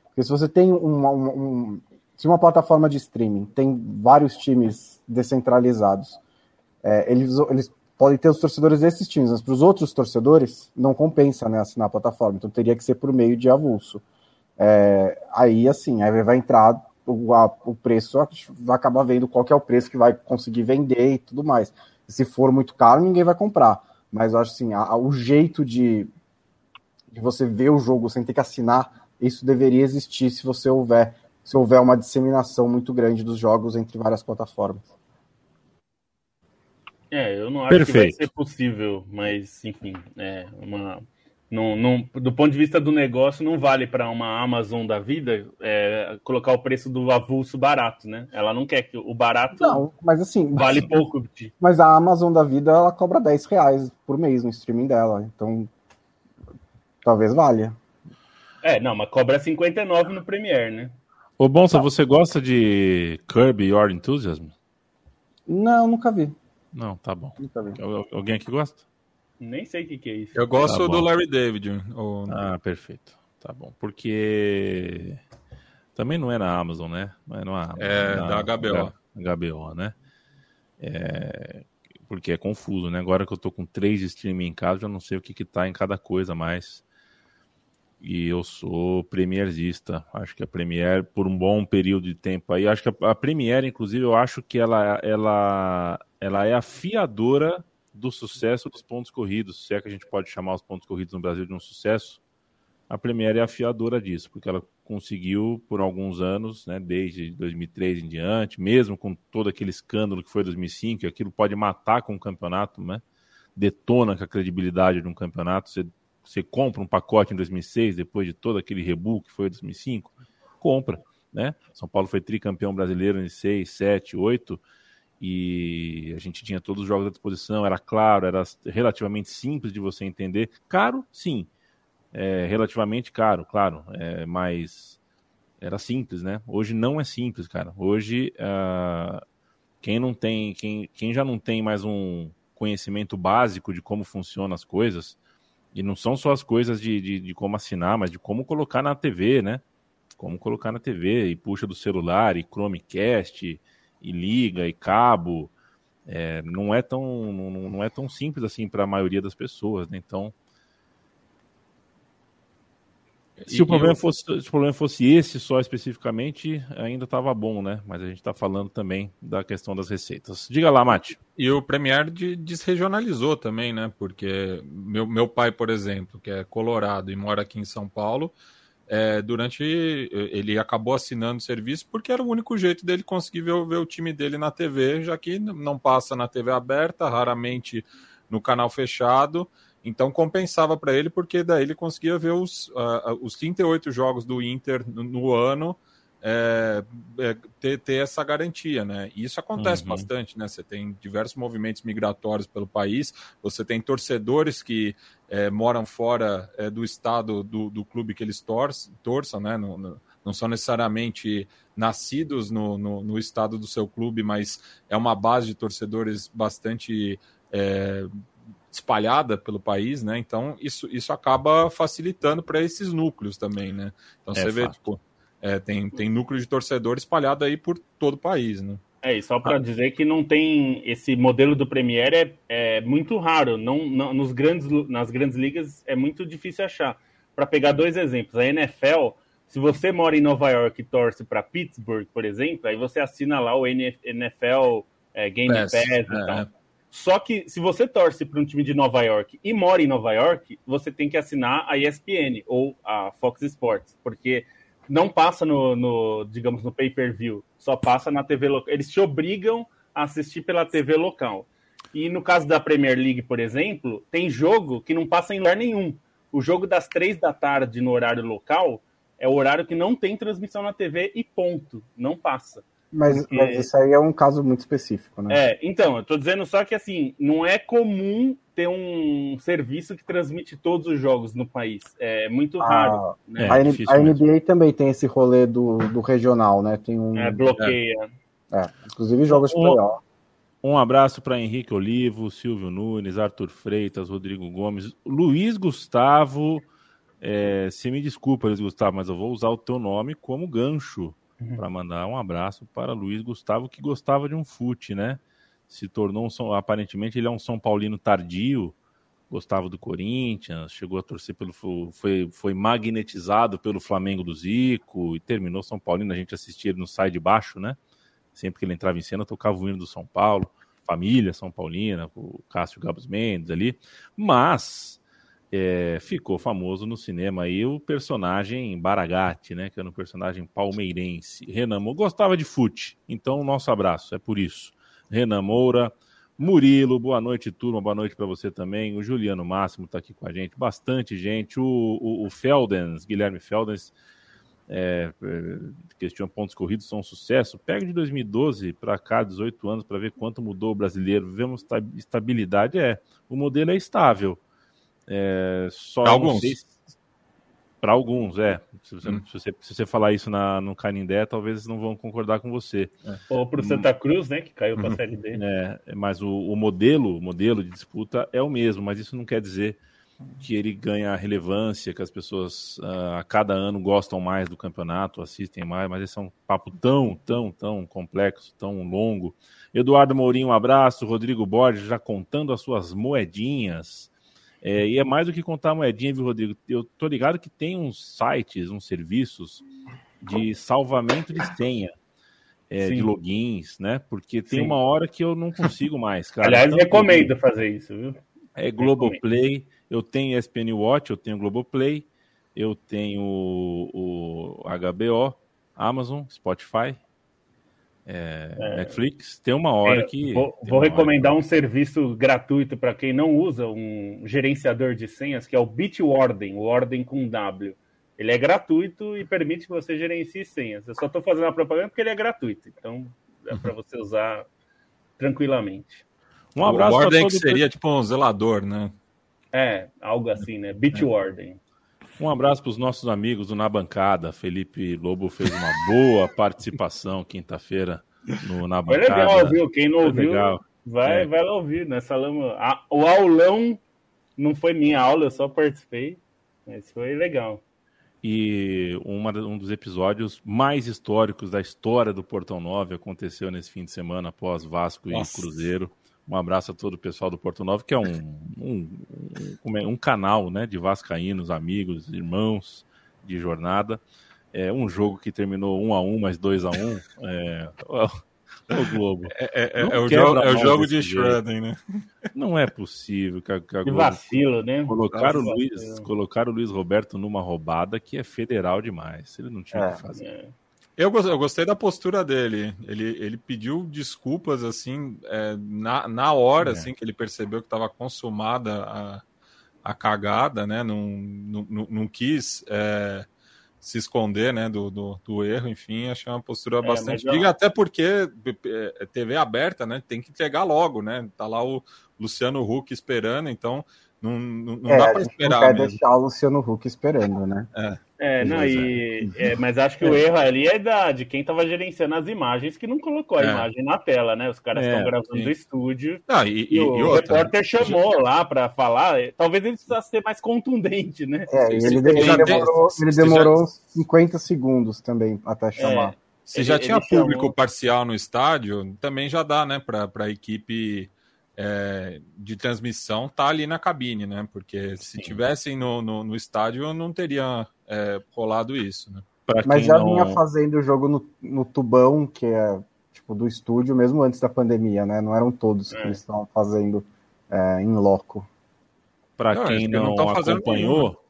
Porque se você tem um, um, se uma plataforma de streaming tem vários times descentralizados, é, eles, eles podem ter os torcedores desses times, mas para os outros torcedores não compensa né, assinar a plataforma, então teria que ser por meio de avulso. É, aí assim, aí vai entrar o, a, o preço, vai acabar vendo qual é o preço que vai conseguir vender e tudo mais. Se for muito caro, ninguém vai comprar. Mas eu acho assim, a, a, o jeito de, de você ver o jogo sem ter que assinar, isso deveria existir se você houver, se houver uma disseminação muito grande dos jogos entre várias plataformas. É, eu não acho Perfeito. que vai ser possível, mas enfim, é uma não, não, do ponto de vista do negócio, não vale para uma Amazon da vida é, colocar o preço do avulso barato, né? Ela não quer que o barato não, mas assim, vale mas, pouco. Mas a Amazon da vida ela cobra 10 reais por mês no streaming dela, então talvez valha. É, não, mas cobra 59 no Premiere, né? Ô Bonsa, tá. você gosta de Kirby Your Enthusiasm? Não, nunca vi. Não, tá bom. Nunca vi. Alguém aqui gosta? Nem sei o que, que é isso. Eu gosto tá do Larry David. Ou... Ah, perfeito. Tá bom. Porque também não é na Amazon, né? Não é, na, é na, da HBO. HBO, né? É, porque é confuso, né? Agora que eu tô com três streaming em casa, eu não sei o que que tá em cada coisa mais. E eu sou premierzista. Acho que a Premiere, por um bom período de tempo aí, acho que a, a Premiere, inclusive, eu acho que ela, ela, ela é a fiadora do sucesso dos pontos corridos, se é que a gente pode chamar os pontos corridos no Brasil de um sucesso, a Premier é a fiadora disso, porque ela conseguiu por alguns anos, né, desde 2003 em diante, mesmo com todo aquele escândalo que foi 2005, aquilo pode matar com o campeonato, né? Detona com a credibilidade de um campeonato. Você, você compra um pacote em 2006, depois de todo aquele rebu que foi 2005, compra, né? São Paulo foi tricampeão brasileiro em 6, 7, 8 e a gente tinha todos os jogos à disposição, era claro, era relativamente simples de você entender. Caro, sim, é, relativamente caro, claro, é, mas era simples, né? Hoje não é simples, cara. Hoje, uh, quem não tem, quem, quem já não tem mais um conhecimento básico de como funcionam as coisas, e não são só as coisas de, de, de como assinar, mas de como colocar na TV, né? Como colocar na TV, e puxa do celular, e Chromecast, e liga e cabo. É, não é tão não, não é tão simples assim para a maioria das pessoas, né? Então, se e, o problema eu... fosse se o problema fosse esse só especificamente, ainda estava bom, né? Mas a gente está falando também da questão das receitas. Diga lá, Mate. E o Premier desregionalizou também, né? Porque meu, meu pai, por exemplo, que é colorado e mora aqui em São Paulo, é, durante. Ele acabou assinando o serviço porque era o único jeito dele conseguir ver, ver, o time dele na TV, já que não passa na TV aberta, raramente no canal fechado. Então compensava para ele, porque daí ele conseguia ver os, uh, os 38 jogos do Inter no, no ano é, é, ter, ter, essa garantia, né? E isso acontece uhum. bastante, né? Você tem diversos movimentos migratórios pelo país, você tem torcedores que é, moram fora é, do estado do, do, clube que eles torçam, torçam né? No, no, não são necessariamente nascidos no, no, no, estado do seu clube, mas é uma base de torcedores bastante é, espalhada pelo país, né? Então isso, isso acaba facilitando para esses núcleos também, né? Então é você vê, tipo é, tem, tem núcleo de torcedor espalhado aí por todo o país, né? É, e só para ah. dizer que não tem esse modelo do Premier é, é muito raro, não, não, nos grandes, nas grandes ligas é muito difícil achar. Para pegar dois exemplos, a NFL, se você mora em Nova York e torce para Pittsburgh, por exemplo, aí você assina lá o NFL é, Game Pass, Pass e é. tal. Só que se você torce para um time de Nova York e mora em Nova York, você tem que assinar a ESPN ou a Fox Sports, porque não passa no, no digamos, no pay-per-view, só passa na TV local. Eles te obrigam a assistir pela TV local. E no caso da Premier League, por exemplo, tem jogo que não passa em lugar nenhum. O jogo das três da tarde no horário local é o horário que não tem transmissão na TV e ponto, não passa. Mas, Porque- mas isso aí é um caso muito específico, né? É, então, eu tô dizendo só que assim, não é comum ter um serviço que transmite todos os jogos no país. É muito raro, A, né? a, difícil a mesmo. NBA também tem esse rolê do, do regional, né? Tem um. É, bloqueia. é, inclusive jogos de O- playoff. Um abraço para Henrique Olivo, Silvio Nunes, Arthur Freitas, Rodrigo Gomes, Luiz Gustavo. É, você me desculpa, Luiz Gustavo, mas eu vou usar o teu nome como gancho Uhum. para mandar um abraço para Luiz Gustavo, que gostava de um fute, né? Se tornou um aparentemente ele é um São Paulino tardio, gostava do Corinthians, chegou a torcer pelo foi, foi magnetizado pelo Flamengo do Zico e terminou São Paulino. A gente assistia ele no sai de baixo, né? Sempre que ele entrava em cena, tocava o hino do São Paulo, família São Paulina, o Cássio Gabos Mendes ali, mas é, ficou famoso no cinema aí o personagem Baragatti, né? Que era um personagem palmeirense. Renan Moura gostava de fute, então nosso abraço, é por isso. Renan Moura, Murilo, boa noite, turma, boa noite para você também. O Juliano Máximo está aqui com a gente, bastante gente. O, o, o Feldens, Guilherme Feldens, é, é, questiona pontos corridos são um sucesso. Pega de 2012 para cá, 18 anos, para ver quanto mudou o brasileiro. Vemos esta- estabilidade, é. O modelo é estável. É, só Pra alguns. se- Pra alguns, é. Se você, Hum. se você, se você falar isso na, no Canindé, talvez eles não vão concordar com você. Ou pro Santa Cruz, né? Que caiu pra Série D. É, mas o, o modelo, o modelo de disputa é o mesmo, mas isso não quer dizer que ele ganha relevância, que as pessoas ah, a cada ano gostam mais do campeonato, assistem mais, mas esse é um papo tão, tão, tão complexo, tão longo. Eduardo Mourinho, um abraço. Rodrigo Borges já contando as suas moedinhas. É, e é mais do que contar moedinha, viu, Rodrigo? Eu tô ligado que tem uns sites, uns serviços de salvamento de senha. é, de logins, né? Porque tem Sim. uma hora que eu não consigo mais, cara. Aliás, Tanto recomendo fazer isso, viu? É Globoplay, eu tenho ESPN Watch, eu tenho Globoplay, eu tenho o, o HBO, Amazon, Spotify, é, Netflix. Tem uma hora É, que. vou, vou recomendar um serviço gratuito para quem não usa um gerenciador de senhas, que é o Bitwarden, o Ordem com W. Ele é gratuito e permite que você gerencie senhas. Eu só estou fazendo a propaganda porque ele é gratuito, então é para você usar tranquilamente. Um abraço o Warden todo que seria tipo um zelador, né? É, algo assim, né? Bitwarden. Um abraço para os nossos amigos do Na Bancada. Felipe Lobo fez uma boa participação quinta-feira no Na Foi Bancada. legal, viu? Quem não Foi ouviu, legal. vai, É. vai lá ouvir. Nessa lama. A- o aulão não foi minha aula, eu só participei, mas foi legal. E uma, um dos episódios mais históricos da história do Portão 9 aconteceu nesse fim de semana após Vasco Nossa. e Cruzeiro. Um abraço a todo o pessoal do Portão 9, que é um, um, um, é, um canal né, de vascaínos, amigos, irmãos de jornada. É um jogo que terminou um a um, mais dois a um. É, o, o Globo. É, é- Não é o, jogo, é o jogo de. Shredden, né? Não é possível que a, que a Que Globo vacilo, né? colocar o, Luiz, colocar o Luiz Roberto numa roubada que é federal demais. Ele não tinha o É. que fazer. É. Eu gostei, da postura dele. Ele, ele pediu desculpas, assim, é, na, na hora, É. assim, que ele percebeu que estava consumada a, a cagada, né? Não, não, não- quis é, se esconder, né, do, do, do erro, enfim, achei uma postura bastante mas, ó, digna, até porque é, TV aberta, né, tem que entregar logo, né? Tá lá o Luciano Huck esperando, então não, não, não É, dá a para gente não esperar quer mesmo. deixar o Luciano Huck esperando, né? É, não, e, é, mas acho que o erro ali é da, de quem estava gerenciando as imagens que não colocou a É. imagem na tela, né? Os caras É, estão gravando sim. do estúdio Ah, e, e, e- o e outra, repórter chamou lá para falar. Talvez ele precisasse ser mais contundente, né? É, e ele, ele ele demorou, ele demorou uns 50 segundos também até chamar. Se Ele- já ele tinha chamou- público parcial no estádio, também já dá, né, para a equipe é, de transmissão tá ali na cabine, né? Porque se Sim. tivessem no, no, no estádio, não teria é, rolado isso, né? Pra Mas já não- vinha fazendo o jogo no, no tubão, que é tipo do estúdio, mesmo antes da pandemia, né? Não eram todos que É. eles estavam fazendo é, em loco. Pra Não, quem que não não, acompanhou,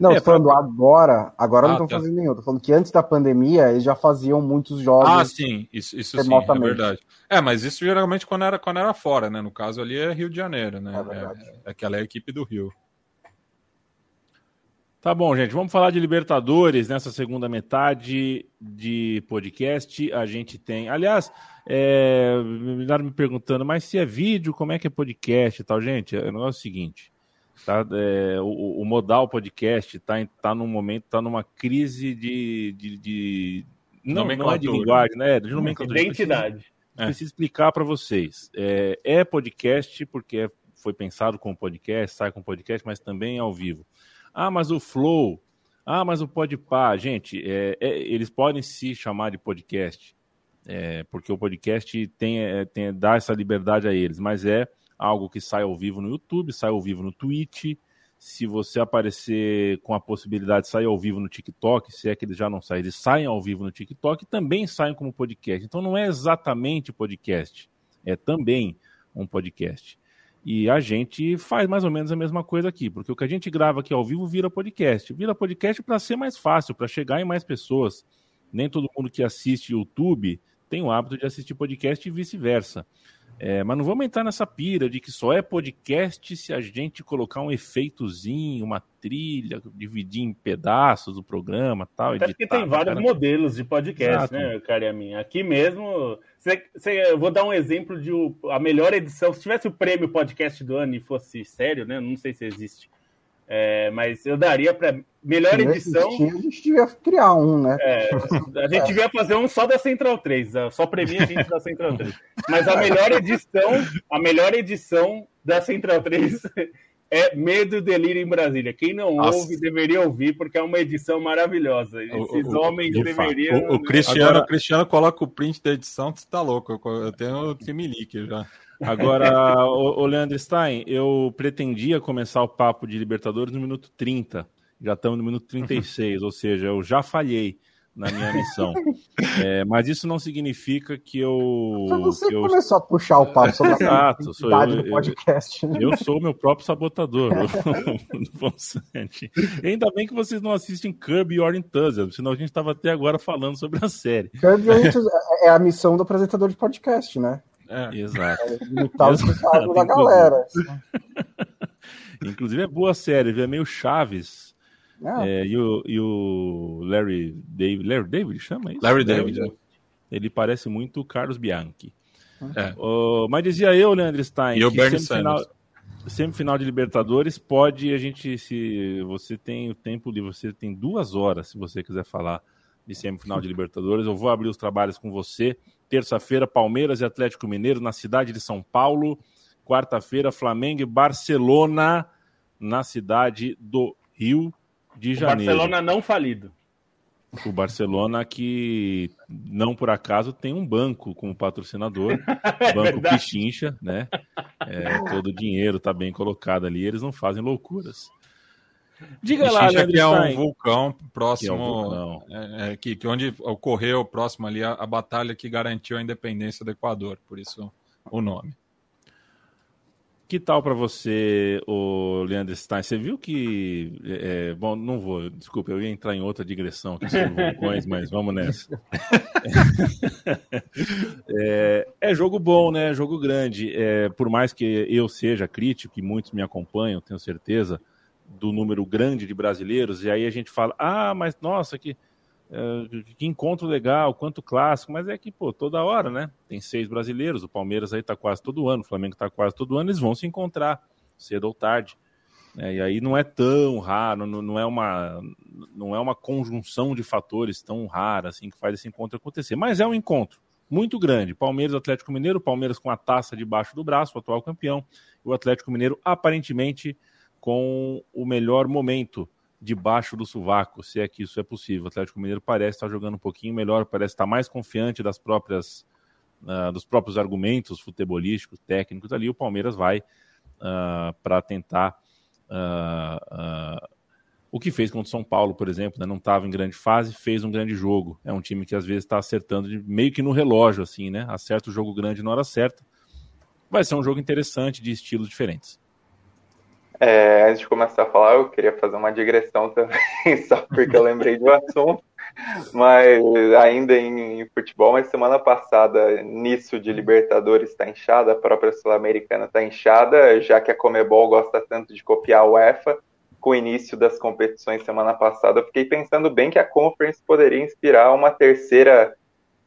Não, É, tô falando agora, agora não Ah, estão tá. fazendo nenhum. Tô falando que antes da pandemia eles já faziam muitos jogos. Ah, sim, isso, isso sim, é verdade. É, mas isso geralmente quando era, quando era fora, né? No caso ali é Rio de Janeiro, né? É verdade. É, aquela é a equipe do Rio. Tá bom, gente. Vamos falar de Libertadores nessa segunda metade de podcast. A gente tem. Aliás, é, me me perguntando, mas se é vídeo, como é que é podcast e tal, gente? O negócio é o seguinte. Tá, é, o, o, modal podcast está tá num momento, está numa crise de, de, de não, não é de linguagem, né? De nomenclatura. Identidade. Preciso, é. preciso explicar para vocês. É, é, podcast porque é, foi pensado como podcast, sai com podcast, mas também é ao vivo. Ah, mas o Flow. Ah, mas o Podpah. Gente, é, é, eles podem se chamar de podcast, porque o podcast tem, tem, dá essa liberdade a eles, mas é algo que sai ao vivo no YouTube, sai ao vivo no Twitch. Se você aparecer com a possibilidade de sair ao vivo no TikTok, se é que eles já não saem, eles saem ao vivo no TikTok também saem como podcast. Então não é exatamente podcast, é também um podcast. E a gente faz mais ou menos a mesma coisa aqui, porque o que a gente grava aqui ao vivo vira podcast. Vira podcast para ser mais fácil, para chegar em mais pessoas. Nem todo mundo que assiste YouTube tem o hábito de assistir podcast e vice-versa. É, mas não vamos entrar nessa pira de que só é podcast se a gente colocar um efeitozinho, uma trilha, dividir em pedaços o programa tal. Até editar, porque tem vários cara... modelos de podcast, Exato. né, cara minha. Aqui mesmo, cê, cê, eu vou dar um exemplo de o, a melhor edição. Se tivesse o prêmio podcast do ano e fosse sério, né? Não sei se existe. É, mas eu daria para melhor edição. Existir, a gente devia criar um, né? É, a gente devia fazer um só da Central 3, só premia a gente da Central 3. Mas a melhor edição, a melhor edição da Central 3 é Medo e Delírio em Brasília. Quem não Nossa. ouve deveria ouvir, porque é uma edição maravilhosa. Esses o, homens o, deveriam. O, o Cristiano, Agora... Cristiano coloca o print da edição, você tá louco. Eu tenho o Trimilique já. Agora, o, o Leandro Stein, eu pretendia começar o papo de Libertadores no minuto 30. Já estamos no minuto 36, ou seja, eu já falhei na minha missão. É, mas isso não significa que eu. Só você que eu... começou a puxar o papo sobre Exato, sou eu, do podcast. Né? Eu, sou o meu próprio sabotador. Ainda bem que vocês não assistem Kirby Your Enthusiasm, senão a gente estava até agora falando sobre a série. Kirby é a missão do apresentador de podcast, né? É. Exato. É, imitar os da galera. Inclusive é boa série, é meio Chaves. É, e, o, e o Larry David. Larry David chama isso? Larry David. David. Ele parece muito o Carlos Bianchi. É. Uh, mas dizia eu, Leandro Stein, e o Bernie semifinal, semifinal de Libertadores pode a gente se você tem o tempo de você tem duas horas se você quiser falar de semifinal de Libertadores. Eu vou abrir os trabalhos com você Terça-feira, Palmeiras e Atlético Mineiro na cidade de São Paulo. Quarta-feira, Flamengo e Barcelona na cidade do Rio de Janeiro. O Barcelona não falido. O Barcelona que não por acaso tem um banco como patrocinador, é Banco Pichincha, né? É, todo o dinheiro está bem colocado ali, eles não fazem loucuras. Diga lá, Leandro que é um vulcão próximo, que, é um vulcão. É, é, que, que, onde ocorreu próximo ali a, a, batalha que garantiu a independência do Equador, por isso o nome. Que tal para você, o Leandro Stein? Você viu que. É, é, bom, não vou, desculpa, eu ia entrar em outra digressão aqui sobre vulcões, mas vamos nessa. é, é, jogo bom, né? Jogo grande. É, por mais que eu seja crítico, e muitos me acompanham, tenho certeza, do número grande de brasileiros, e aí a gente fala, ah, mas nossa, que, uh, que encontro legal, quanto clássico, mas é que, pô, toda hora, né? Tem seis brasileiros, o Palmeiras aí tá quase todo ano, o Flamengo tá quase todo ano, eles vão se encontrar, cedo ou tarde. Né? E aí não é tão raro, não, não, é uma, não é uma conjunção de fatores tão rara assim que faz esse encontro acontecer, mas é um encontro muito grande. Palmeiras, Atlético Mineiro, Palmeiras com a taça debaixo do braço, o atual campeão, e o Atlético Mineiro aparentemente com o melhor momento debaixo do sovaco, se é que isso é possível. O Atlético Mineiro parece estar jogando um pouquinho melhor, parece estar mais confiante das próprias uh, dos próprios argumentos futebolísticos, técnicos ali. O Palmeiras vai uh, ah, para tentar uh, o que fez contra o São Paulo, por exemplo, né? não estava em grande fase, fez um grande jogo. É um time que às vezes está acertando de, meio que no relógio, assim, né? Acerta o jogo grande na hora certa. Vai ser um jogo interessante de estilos diferentes. É, antes de começar a falar, eu queria fazer uma digressão também, só porque eu lembrei do assunto. Mas ainda em, em, futebol, mas semana passada, nisso de Libertadores está inchada, a própria Sul-Americana está inchada, já que a Comebol gosta tanto de copiar a UEFA. com o início das competições semana passada, eu fiquei pensando bem que a Conference poderia inspirar uma terceira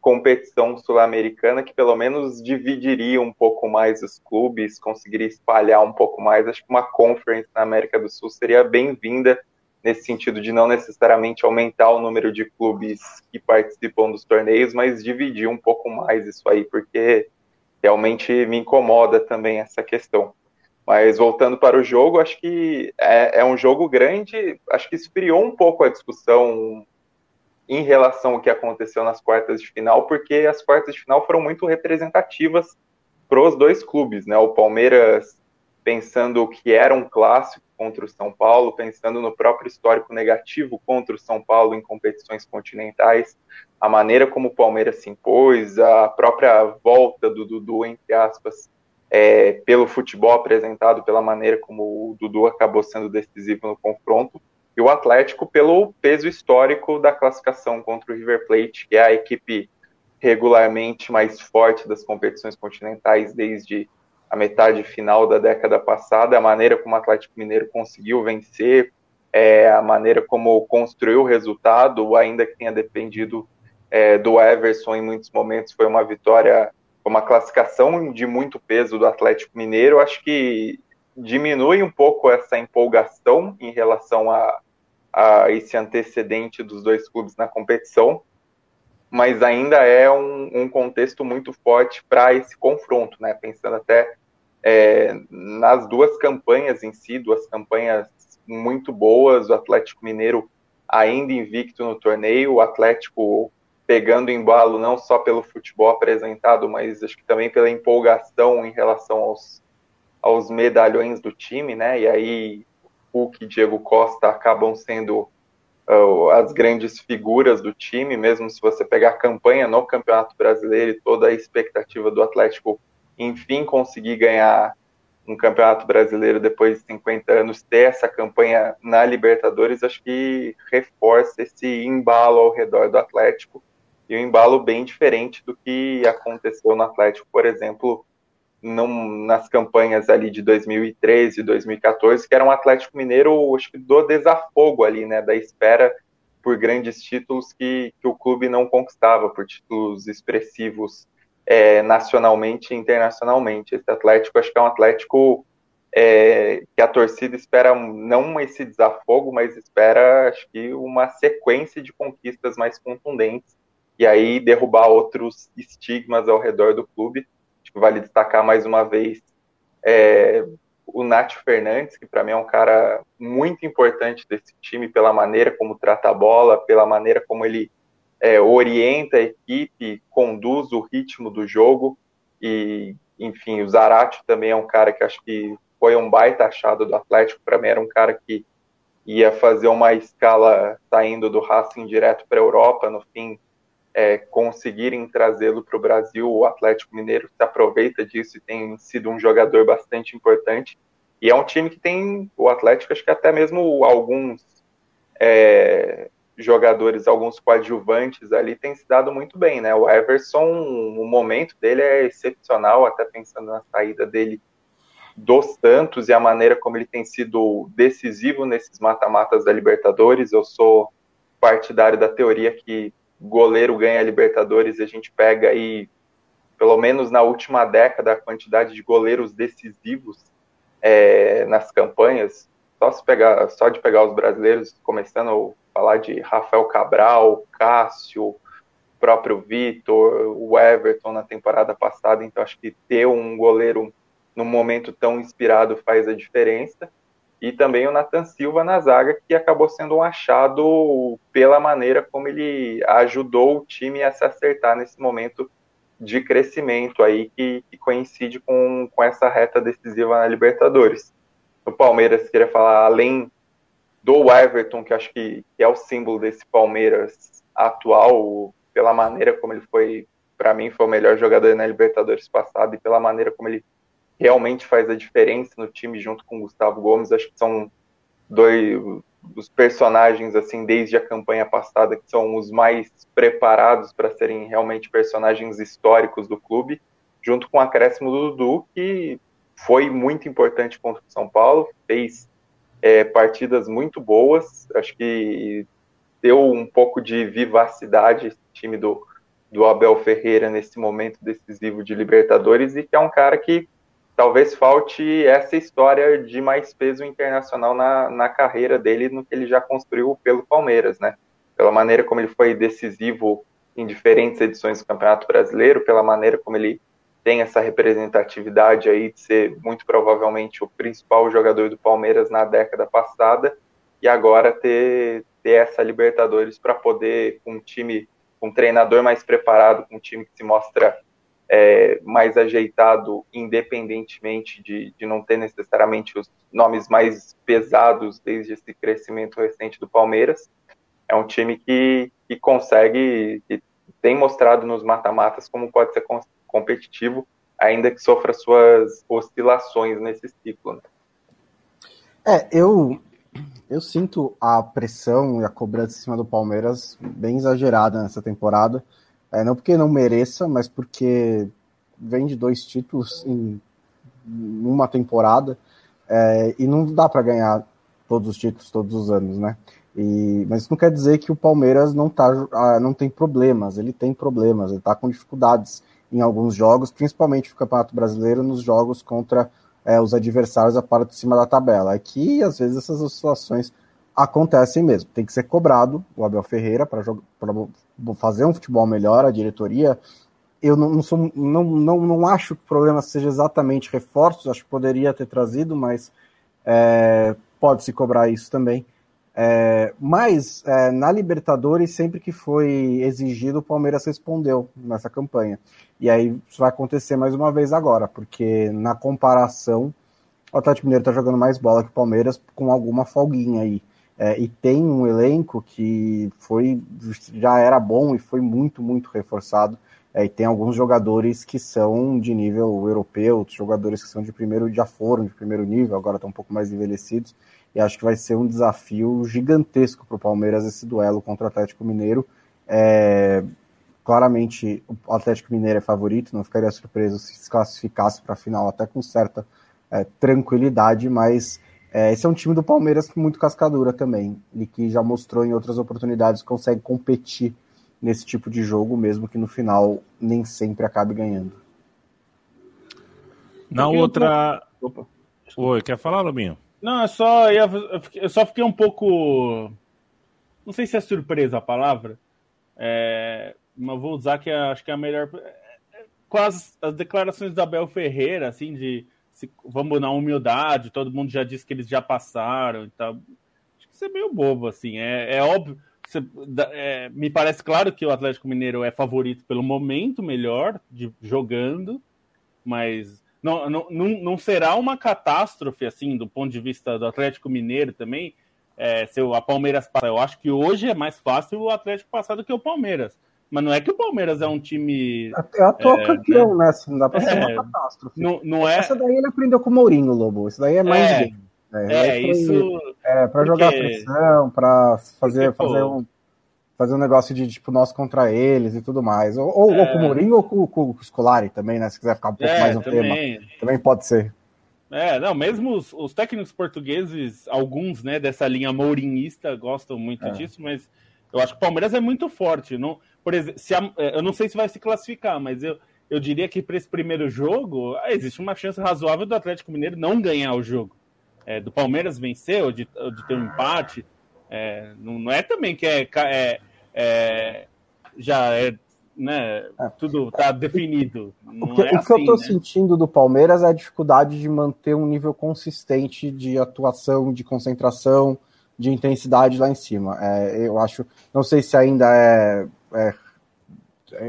competição sul-americana que pelo menos dividiria um pouco mais os clubes, conseguiria espalhar um pouco mais. Acho que uma Conference na América do Sul seria bem-vinda nesse sentido de não necessariamente aumentar o número de clubes que participam dos torneios, mas dividir um pouco mais isso aí, porque realmente me incomoda também essa questão. Mas voltando para o jogo, acho que é, é um jogo grande, acho que esfriou um pouco a discussão em relação ao que aconteceu nas quartas de final, porque as quartas de final foram muito representativas para os dois clubes, né? O Palmeiras pensando que era um clássico contra o São Paulo, pensando no próprio histórico negativo contra o São Paulo em competições continentais, a maneira como o Palmeiras se impôs, a própria volta do Dudu, entre aspas, é, pelo futebol apresentado, pela maneira como o Dudu acabou sendo decisivo no confronto, e o Atlético pelo peso histórico da classificação contra o River Plate, que é a equipe regularmente mais forte das competições continentais desde a metade final da década passada, a maneira como o Atlético Mineiro conseguiu vencer, é, a maneira como construiu o resultado, ainda que tenha dependido é, do Everson em muitos momentos, foi uma vitória, uma classificação de muito peso do Atlético Mineiro. Acho que diminui um pouco essa empolgação em relação a, a esse antecedente dos dois clubes na competição, mas ainda é um, um contexto muito forte para esse confronto, né? Pensando até é, nas duas campanhas em si, duas campanhas muito boas, o Atlético Mineiro ainda invicto no torneio, o Atlético pegando embalo não só pelo futebol apresentado, mas acho que também pela empolgação em relação aos, aos medalhões do time, né? E aí Hulk e Diego Costa acabam sendo uh, as grandes figuras do time, mesmo se você pegar a campanha no Campeonato Brasileiro e toda a expectativa do Atlético enfim conseguir ganhar um campeonato brasileiro depois de 50 anos, ter essa campanha na Libertadores, acho que reforça esse embalo ao redor do Atlético e um embalo bem diferente do que aconteceu no Atlético, por exemplo, não, nas campanhas ali de 2013 e 2014, que era um Atlético Mineiro, acho que do desafogo ali, né, da espera por grandes títulos que, que o clube não conquistava, por títulos expressivos é, nacionalmente e internacionalmente. Esse Atlético, acho que é um Atlético é, que a torcida espera não esse desafogo, mas espera, acho que, uma sequência de conquistas mais contundentes e aí derrubar outros estigmas ao redor do clube. Que vale destacar mais uma vez é, o Nath Fernandes, que para mim é um cara muito importante desse time pela maneira como trata a bola, pela maneira como ele é, orienta a equipe, conduz o ritmo do jogo. E, enfim, o Zarate também é um cara que acho que foi um baita achado do Atlético, para mim era um cara que ia fazer uma escala saindo do Racing direto para a Europa, no fim é, conseguirem trazê-lo para o Brasil, o Atlético Mineiro se aproveita disso e tem sido um jogador bastante importante. E é um time que tem, o Atlético, acho que até mesmo alguns é, jogadores, alguns coadjuvantes ali, tem se dado muito bem, né? O Everson, o momento dele é excepcional, até pensando na saída dele dos Santos e a maneira como ele tem sido decisivo nesses mata-matas da Libertadores. Eu sou partidário da teoria que goleiro ganha a Libertadores, a gente pega aí, pelo menos na última década, a quantidade de goleiros decisivos é, nas campanhas. Só, se pegar, só de pegar os brasileiros, começando falar de Rafael Cabral, Cássio, próprio Vitor, o Everton na temporada passada, então acho que ter um goleiro num momento tão inspirado faz a diferença. E também o Nathan Silva na zaga, que acabou sendo um achado pela maneira como ele ajudou o time a se acertar nesse momento de crescimento aí que, que coincide com, com essa reta decisiva na Libertadores. O Palmeiras queria falar, além do Everton, que acho que, que é o símbolo desse Palmeiras atual, pela maneira como ele foi, para mim, foi o melhor jogador na Libertadores passada e pela maneira como ele realmente faz a diferença no time junto com o Gustavo Gomes. Acho que são dois dos personagens assim desde a campanha passada que são os mais preparados para serem realmente personagens históricos do clube, junto com o acréscimo do Dudu, que foi muito importante contra o São Paulo, fez é, partidas muito boas. Acho que deu um pouco de vivacidade esse time do, do Abel Ferreira nesse momento decisivo de Libertadores e que é um cara que talvez falte essa história de mais peso internacional na, na carreira dele, no que ele já construiu pelo Palmeiras, né? Pela maneira como ele foi decisivo em diferentes edições do Campeonato Brasileiro, pela maneira como ele tem essa representatividade aí de ser muito provavelmente o principal jogador do Palmeiras na década passada e agora ter, ter essa Libertadores para poder um time, um treinador mais preparado, com um time que se mostra é, mais ajeitado, independentemente de, de não ter necessariamente os nomes mais pesados desde esse crescimento recente do Palmeiras. É um time que, que consegue, que tem mostrado nos mata-matas como pode ser competitivo, ainda que sofra suas oscilações nesse ciclo. Né? É, eu, eu sinto a pressão e a cobrança em cima do Palmeiras bem exagerada nessa temporada. É, não porque não mereça, mas porque vem de dois títulos em uma temporada é, e não dá para ganhar todos os títulos todos os anos, né? E, mas isso não quer dizer que o Palmeiras não, tá, ah, não tem problemas, ele tem problemas, ele está com dificuldades em alguns jogos, principalmente no Campeonato Brasileiro, nos jogos contra é, os adversários a parte de cima da tabela. Aqui, às vezes, essas oscilações acontecem mesmo. Tem que ser cobrado o Abel Ferreira para fazer um futebol melhor, a diretoria. Eu não, não, sou, não, não, não acho que o problema seja exatamente reforços, acho que poderia ter trazido, mas é, pode se cobrar isso também. É, mas é, na Libertadores, sempre que foi exigido, o Palmeiras respondeu nessa campanha. E aí isso vai acontecer mais uma vez agora, porque na comparação, o Atlético Mineiro está jogando mais bola que o Palmeiras com alguma folguinha aí. É, e tem um elenco que foi já era bom e foi muito, muito reforçado. É, e tem alguns jogadores que são de nível europeu, jogadores que são de primeiro, já foram de primeiro nível, agora estão um pouco mais envelhecidos e acho que vai ser um desafio gigantesco para o Palmeiras esse duelo contra o Atlético Mineiro. É, claramente o Atlético Mineiro é favorito, não ficaria surpreso se se classificasse para a final até com certa é, tranquilidade, mas é, esse é um time do Palmeiras muito cascadura também, e que já mostrou em outras oportunidades que consegue competir nesse tipo de jogo, mesmo que no final nem sempre acabe ganhando. Na outra. Opa. Oi, quer falar, Lobinho? Não, é só. Eu só fiquei um pouco. Não sei se é surpresa a palavra. É, mas vou usar que é, acho que é a melhor. Com as, as declarações da Bel Ferreira, assim, de se, vamos na humildade, todo mundo já disse que eles já passaram e tal. Acho que isso é meio bobo, assim. É, é óbvio. Você, é, me parece claro que o Atlético Mineiro é favorito pelo momento melhor de jogando, mas não, não, não, será uma catástrofe, assim, do ponto de vista do Atlético Mineiro também, é, se a Palmeiras passar. Eu acho que hoje é mais fácil o Atlético passar do que o Palmeiras. Mas não é que o Palmeiras é um time. Até a tua é, campeão, né? Assim, não dá pra ser é, uma catástrofe. Não, não é... Essa daí ele aprendeu com o Mourinho, Lobo. Isso daí é mais. É, game. É, é isso. É, pra jogar pressão, pra fazer, Porque, fazer um fazer um negócio de tipo nós contra eles e tudo mais. Ou, ou, é. ou com o Mourinho ou com, com, o Scolari também, né? Se quiser ficar um pouco é, mais no também. tema. Também pode ser. É, não, mesmo os, os, técnicos portugueses, alguns, né, dessa linha mourinhista gostam muito é. disso, mas eu acho que o Palmeiras é muito forte. Não, por exemplo, se a, é, eu não sei se vai se classificar, mas eu, eu diria que para esse primeiro jogo ah, existe uma chance razoável do Atlético Mineiro não ganhar o jogo. É, do Palmeiras vencer ou de, ou de ter um empate. É, não, não, é também que é, é, é já é, né, é. tudo está definido. o que, é o assim, que eu estou assim, né? sentindo do Palmeiras é a dificuldade de manter um nível consistente de atuação, de concentração, de intensidade lá em cima. É, eu acho, não sei se ainda é, é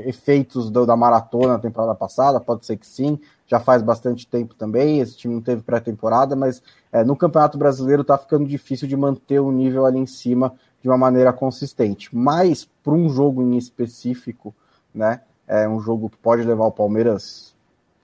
efeitos do, da maratona na temporada passada, pode ser que sim, já faz bastante tempo também, esse time não teve pré-temporada, mas é, no Campeonato Brasileiro está ficando difícil de manter o nível ali em cima de uma maneira consistente. Mas para um jogo em específico, né, é um jogo que pode levar o Palmeiras,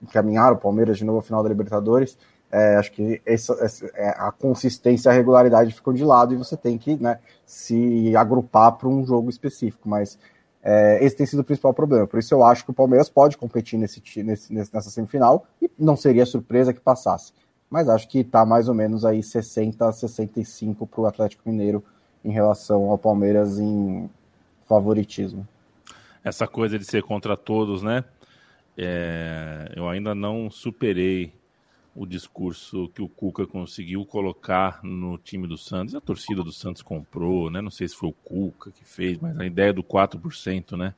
encaminhar o Palmeiras de novo ao final da Libertadores, é, acho que essa, essa, é, a consistência e a regularidade ficam de lado e você tem que né, se agrupar para um jogo específico, mas é, esse tem sido o principal problema. Por isso eu acho que o Palmeiras pode competir nesse, nesse, nessa semifinal e não seria surpresa que passasse. mas acho que está mais ou menos aí 60 a 65 para o Atlético Mineiro em relação ao Palmeiras em favoritismo. Essa coisa de ser contra todos, né? É, eu ainda não superei o discurso que o Cuca conseguiu colocar no time do Santos. A torcida do Santos comprou, né? Não sei se foi o Cuca que fez, mas a ideia do 4%, né?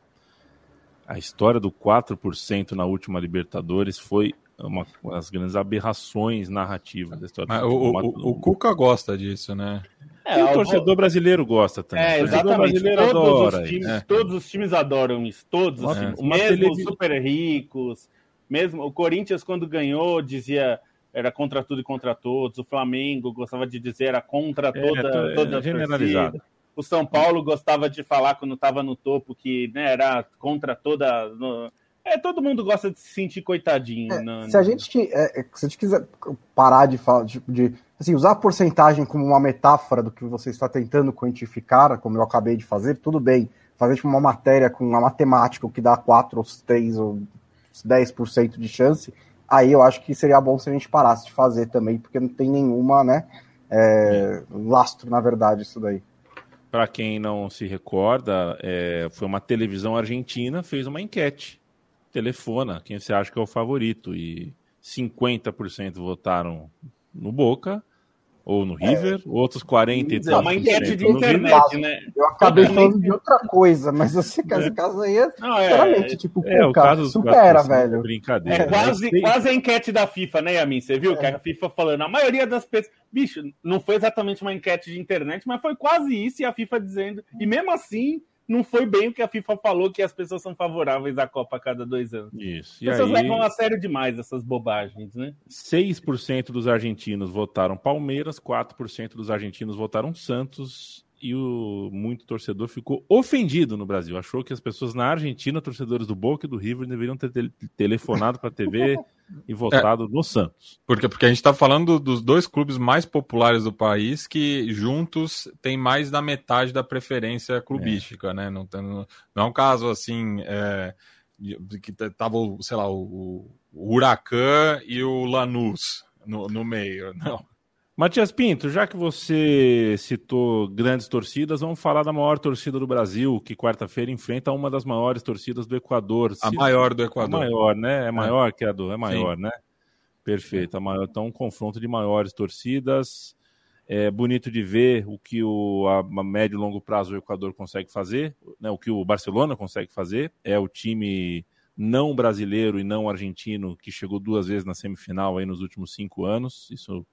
A história do 4% na última Libertadores foi uma das grandes aberrações narrativas da história. Mas o, o, o, Cuca gosta disso, né? É, e o torcedor brasileiro gosta também. É, exatamente. Todos, adora, os times, é. todos os times adoram isso. Todos os times. Uma mesmo televis... super ricos. Mesmo o Corinthians, quando ganhou, dizia era contra tudo e contra todos. O Flamengo gostava de dizer era contra toda, é, toda a generalizado. O São Paulo gostava de falar quando estava no topo que né, era contra toda. No... É, todo mundo gosta de se sentir coitadinho. É, no... se, a gente, é, é, se a gente quiser parar de falar, tipo, de assim, usar a porcentagem como uma metáfora do que você está tentando quantificar, como eu acabei de fazer, tudo bem. Fazer tipo, uma matéria com uma matemática, o que dá 4 ou 3 ou 10% de chance, aí eu acho que seria bom se a gente parasse de fazer também, porque não tem nenhuma, né, é, lastro, na verdade, isso daí. Para quem não se recorda, é, foi uma televisão argentina, fez uma enquete telefona quem você acha que é o favorito. E 50% votaram no Boca ou no River, é. outros 40% é uma enquete de internet, né? Eu acabei falando de outra coisa, mas esse caso, é. caso aí é, Não, é, sinceramente, tipo, é, o caso supera, velho. Brincadeira. É quase, né? quase a enquete da FIFA, né, Yamin? Você viu que a FIFA falando, a maioria das pessoas... Bicho, não foi exatamente uma enquete de internet, mas foi quase isso, e a FIFA dizendo... E mesmo assim, não foi bem o que a FIFA falou, que as pessoas são favoráveis à Copa a cada dois anos. Isso. As pessoas aí, levam a sério demais essas bobagens, né? 6% dos argentinos votaram Palmeiras, 4% dos argentinos votaram Santos e o muito torcedor ficou ofendido no Brasil. Achou que as pessoas na Argentina, torcedores do Boca e do River, deveriam ter telefonado para a TV e votado é, no Santos. Porque, porque a gente está falando dos dois clubes mais populares do país que juntos têm mais da metade da preferência clubística, é. né? Não, não, não é um caso assim é, que tava, sei lá, o, o Huracan e o Lanús no, no meio. Não. Matias Pinto, já que você citou grandes torcidas, vamos falar da maior torcida do Brasil, que quarta-feira enfrenta uma das maiores torcidas do Equador. A maior do Equador. A maior, né? É, é. maior é. que a do. É maior, Sim. né? Perfeito. Maior, então, um confronto de maiores torcidas. É bonito de ver o que o, a, a médio e longo prazo o Equador consegue fazer, né? o que o Barcelona consegue fazer. É o time não brasileiro e não argentino que chegou duas vezes na semifinal aí nos últimos cinco anos. Isso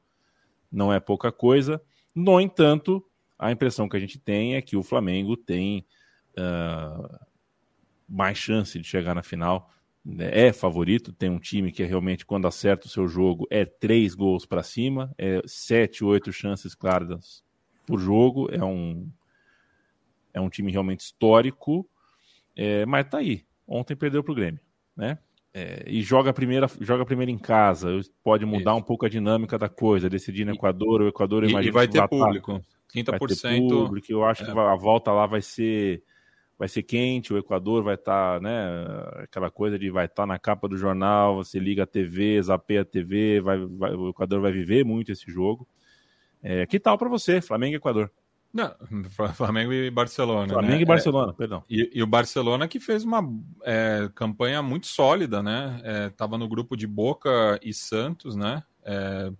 não é pouca coisa. No entanto, a impressão que a gente tem é que o Flamengo tem uh, mais chance de chegar na final. Né? É favorito, tem um time que é realmente, quando acerta o seu jogo, é três gols para cima, é sete, oito chances claras por jogo. É um, é um time realmente histórico, é, mas tá aí. Ontem perdeu para o Grêmio, né? É, e joga a primeira, joga primeiro em casa, pode mudar Isso. um pouco a dinâmica da coisa, decidir no Equador, o Equador e, e vai ter público, 30%. Vai ter público, eu acho é. que a volta lá vai ser vai ser quente, o Equador vai estar, tá, né, aquela coisa de vai estar tá na capa do jornal, você liga a TV, zapeia a TV, vai, vai, o Equador vai viver muito esse jogo. É, que tal para você, Flamengo e Equador? Não, Flamengo e Barcelona. Flamengo né? e Barcelona, é, perdão. E, e, o Barcelona que fez uma é, campanha muito sólida, né? Estava é, no grupo de Boca e Santos, né? É,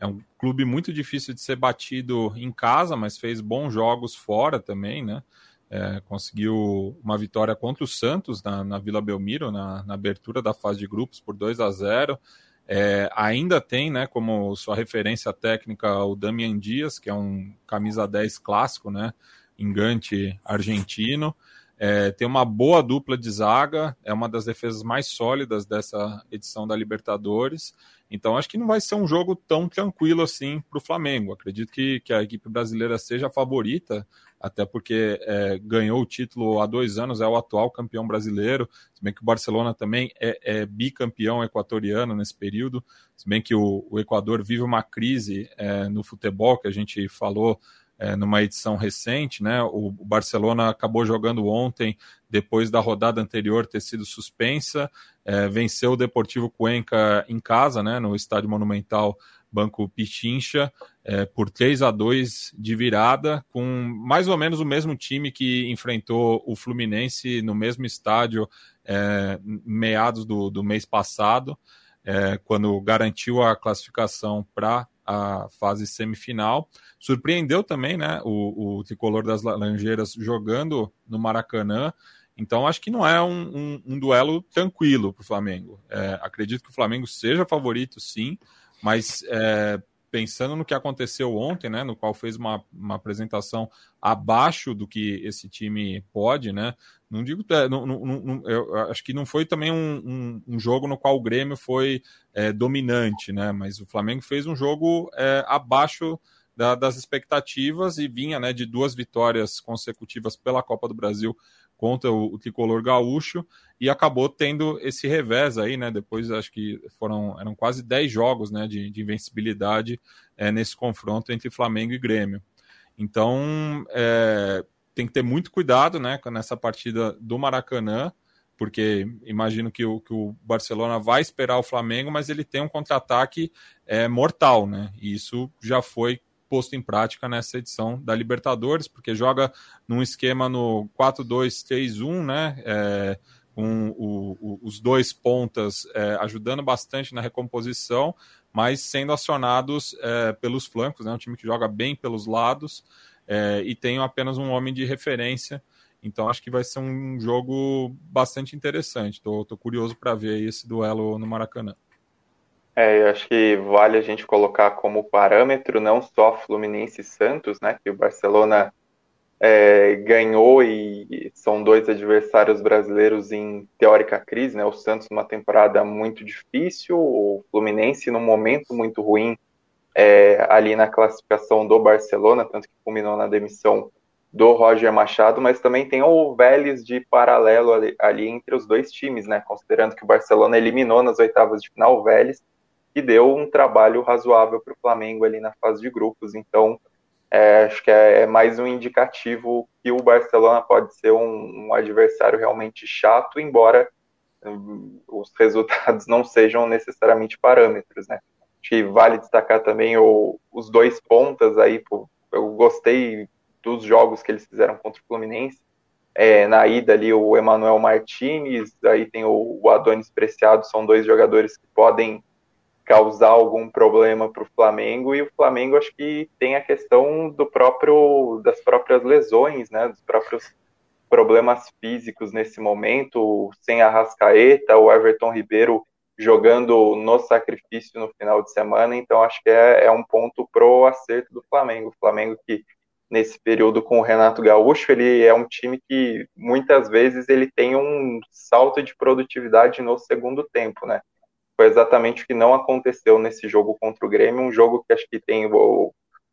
é, um clube muito difícil de ser batido em casa, mas fez bons jogos fora também, né? É, conseguiu uma vitória contra o Santos na, na Vila Belmiro, na, na abertura da fase de grupos por 2 a 0 é, ainda tem né, como sua referência técnica o Damian Dias, que é um camisa 10 clássico, né, engante argentino. É, tem uma boa dupla de zaga, é uma das defesas mais sólidas dessa edição da Libertadores. Então acho que não vai ser um jogo tão tranquilo assim para o Flamengo. Acredito que, que a equipe brasileira seja a favorita, até porque é, ganhou o título há dois anos, é o atual campeão brasileiro, se bem que o Barcelona também é, é bicampeão equatoriano nesse período, se bem que o, o Equador vive uma crise é, no futebol, que a gente falou é, numa edição recente, né? O, Barcelona acabou jogando ontem, depois da rodada anterior ter sido suspensa, é, venceu o Deportivo Cuenca em casa, né? No Estádio Monumental Banco Pichincha é, por 3 a 2 de virada, com mais ou menos o mesmo time que enfrentou o Fluminense no mesmo estádio é, meados do, do mês passado, é, quando garantiu a classificação para a fase semifinal. Surpreendeu também né, o, o tricolor das Laranjeiras jogando no Maracanã. Então, acho que não é um, um, um duelo tranquilo para o Flamengo. É, acredito que o Flamengo seja favorito, sim, mas é, pensando no que aconteceu ontem, né, no qual fez uma, uma apresentação abaixo do que esse time pode, né? Não digo, é, não, não, não, eu acho que não foi também um, um, um jogo no qual o Grêmio foi é, dominante, né? Mas o Flamengo fez um jogo é, abaixo da, das expectativas e vinha, né, de duas vitórias consecutivas pela Copa do Brasil contra o, o, tricolor gaúcho e acabou tendo esse revés aí, né? Depois acho que foram eram quase 10 jogos, né, de, de invencibilidade é, nesse confronto entre Flamengo e Grêmio. Então é, tem que ter muito cuidado, né, nessa partida do Maracanã, porque imagino que o, que o Barcelona vai esperar o Flamengo, mas ele tem um contra-ataque é, mortal, né? E isso já foi posto em prática nessa edição da Libertadores, porque joga num esquema no 4-2-3-1, né? É, com o, o, os dois pontas é, ajudando bastante na recomposição, mas sendo acionados é, pelos flancos, né? Um time que joga bem pelos lados é, e tem apenas um homem de referência. Então acho que vai ser um jogo bastante interessante. Estou curioso para ver esse duelo no Maracanã. É, eu acho que vale a gente colocar como parâmetro não só Fluminense e Santos, né, que o Barcelona é, ganhou e são dois adversários brasileiros em teórica crise, né, o Santos numa temporada muito difícil, o Fluminense num momento muito ruim é, ali na classificação do Barcelona, tanto que culminou na demissão do Roger Machado, mas também tem o Vélez de paralelo ali, ali entre os dois times, né, considerando que o Barcelona eliminou nas oitavas de final o Vélez, e deu um trabalho razoável para o Flamengo ali na fase de grupos. Então, é, acho que é, é, mais um indicativo que o Barcelona pode ser um, um adversário realmente chato, embora um, os resultados não sejam necessariamente parâmetros, né? Acho que vale destacar também o, os dois pontas aí, pô, eu gostei dos jogos que eles fizeram contra o Fluminense. É, na ida ali o Emanuel Martinez, aí tem o, o Adonis Preciado, são dois jogadores que podem causar algum problema para o Flamengo e o Flamengo acho que tem a questão do próprio das próprias lesões, né, dos próprios problemas físicos nesse momento, sem a Rascaeta, o Everton Ribeiro jogando no sacrifício no final de semana, então acho que é, é um ponto pro acerto do Flamengo. O Flamengo que nesse período com o Renato Gaúcho, ele é um time que muitas vezes ele tem um salto de produtividade no segundo tempo, né? Foi exatamente o que não aconteceu nesse jogo contra o Grêmio, um jogo que acho que tem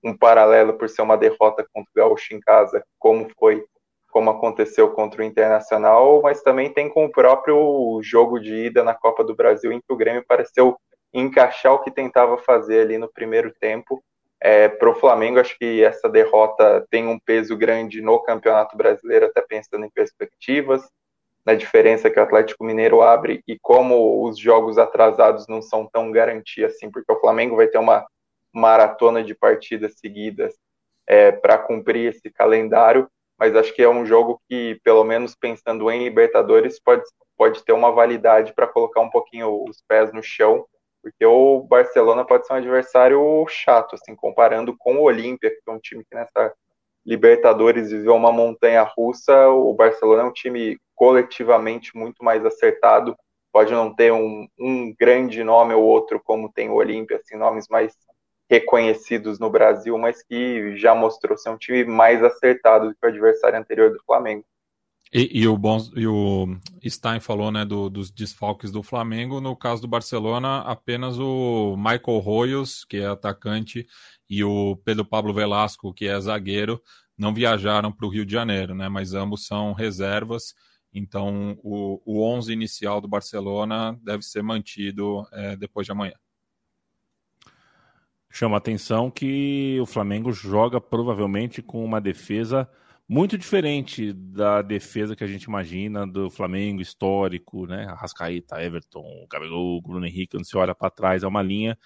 um paralelo por ser uma derrota contra o Gaúcho em casa, como foi, como aconteceu contra o Internacional, mas também tem com o próprio jogo de ida na Copa do Brasil, em que o Grêmio pareceu encaixar o que tentava fazer ali no primeiro tempo. É, Para o Flamengo, acho que essa derrota tem um peso grande no Campeonato Brasileiro, até pensando em perspectivas na diferença que o Atlético Mineiro abre e como os jogos atrasados não são tão garantia assim, porque o Flamengo vai ter uma maratona de partidas seguidas é, para cumprir esse calendário, mas acho que é um jogo que, pelo menos pensando em Libertadores, pode, pode ter uma validade para colocar um pouquinho os pés no chão, porque o Barcelona pode ser um adversário chato, assim, comparando com o Olímpia, que é um time que nessa Libertadores viveu uma montanha russa, o Barcelona é um time coletivamente muito mais acertado. Pode não ter um, um grande nome ou outro, como tem o Olímpia, assim, nomes mais reconhecidos no Brasil, mas que já mostrou ser um time mais acertado do que o adversário anterior do Flamengo. E, e, o, e o Stein falou né, do, dos desfalques do Flamengo. No caso do Barcelona, apenas o Michael Royos, que é atacante, e o Pedro Pablo Velasco, que é zagueiro, não viajaram para o Rio de Janeiro, né, mas ambos são reservas. Então, o, o 11 inicial do Barcelona deve ser mantido é, depois de amanhã. Chama atenção que o Flamengo joga provavelmente com uma defesa muito diferente da defesa que a gente imagina do Flamengo histórico, né? Arrascaeta, Everton, Gabigol, Bruno Henrique, quando você olha para trás, é uma linha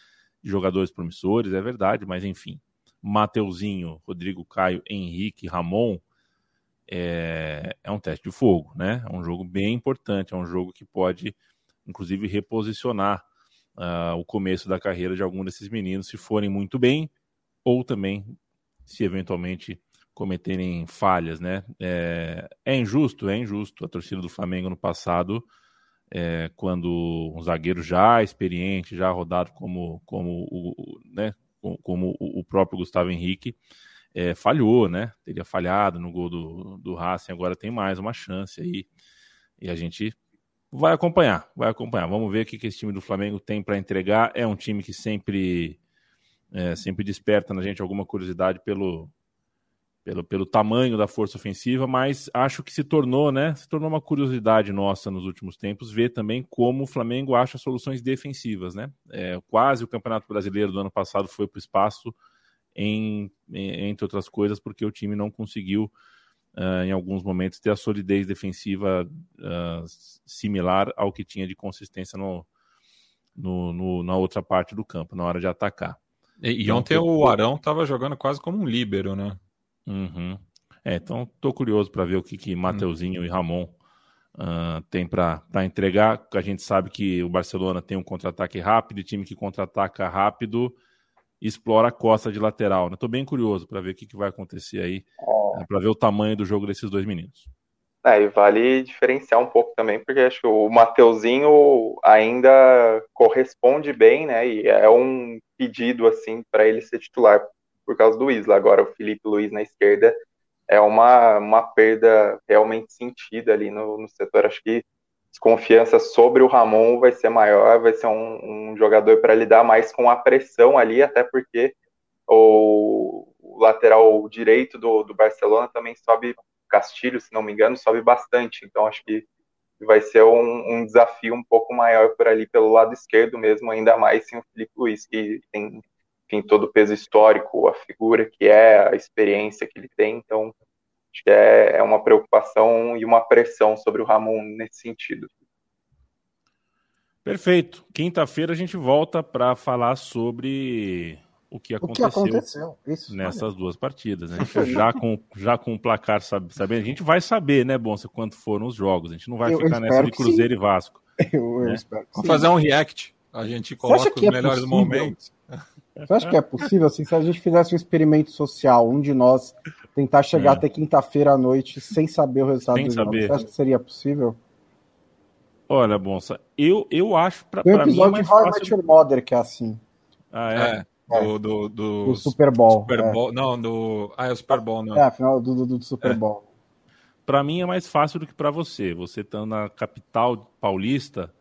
jogadores promissores, é verdade, mas enfim. Mateuzinho, Rodrigo Caio, Henrique, Ramon, é, é um teste de fogo, né? É um jogo bem importante, é um jogo que pode, inclusive, reposicionar uh, o começo da carreira de algum desses meninos, se forem muito bem, ou também se eventualmente cometerem falhas, né? É, é injusto, é injusto. A torcida do Flamengo no passado, é, quando um zagueiro já experiente, já rodado como, como, o, né, como o próprio Gustavo Henrique, é, falhou, né? Teria falhado no gol do, do Racing, agora tem mais uma chance aí. E a gente vai acompanhar, vai acompanhar. Vamos ver o que, que esse time do Flamengo tem para entregar. É um time que sempre, é, sempre desperta na gente alguma curiosidade pelo, pelo, pelo tamanho da força ofensiva, mas acho que se tornou, né? Se tornou uma curiosidade nossa nos últimos tempos ver também como o Flamengo acha soluções defensivas, né? É, quase o Campeonato Brasileiro do ano passado foi para o espaço em, entre outras coisas, porque o time não conseguiu, uh, em alguns momentos, ter a solidez defensiva uh, similar ao que tinha de consistência no, no, no, na outra parte do campo, na hora de atacar. E, e então, ontem o Arão estava jogando quase como um líbero, né? Uhum. É, então estou curioso para ver o que, que Mateuzinho uhum. e Ramon uh, tem para entregar. A gente sabe que o Barcelona tem um contra-ataque rápido, e time que contra-ataca rápido explora a costa de lateral. Estou né? bem curioso para ver o que, que vai acontecer aí, é. né, para ver o tamanho do jogo desses dois meninos. É, e vale diferenciar um pouco também, porque acho que o Mateuzinho ainda corresponde bem, né? E é um pedido assim para ele ser titular por causa do Isla. Agora o Felipe Luiz na esquerda é uma, uma perda realmente sentida ali no, no setor. Acho que desconfiança sobre o Ramon vai ser maior, vai ser um, um jogador para lidar mais com a pressão ali, até porque o, lateral direito do, do, Barcelona também sobe, Castilho, se não me engano, sobe bastante, então acho que vai ser um, um desafio um pouco maior por ali pelo lado esquerdo mesmo, ainda mais sem o Felipe Luiz, que tem enfim, todo o peso histórico, a figura que é, a experiência que ele tem, então Acho que é, é uma preocupação e uma pressão sobre o Ramon nesse sentido. Perfeito. Quinta-feira a gente volta para falar sobre o que aconteceu, o que aconteceu? Isso, nessas duas partidas. Né? já, com, já com o placar sabendo, a gente vai saber, né, Bonsa, quanto foram os jogos. A gente não vai eu, ficar eu nessa de Cruzeiro sim. e Vasco. Eu, né? Vamos fazer um react. A gente coloca os é melhores possível? momentos. Você acha que é possível, assim, se a gente fizesse um experimento social, um de nós tentar chegar é. até quinta-feira à noite sem saber o resultado sem do saber. jogo, você acha que seria possível? Olha, Bonsa, eu, eu acho pra, Tem um episódio mim é de How fácil... Mother que é assim. Ah, é? é. Do, do, do, do, Super Bowl. Super é. Bowl. É. Não, do. Ah, é o Super Bowl, não. É, afinal do, do, do Super é. Bowl. Para mim é mais fácil do que para você. Você estando na capital paulista,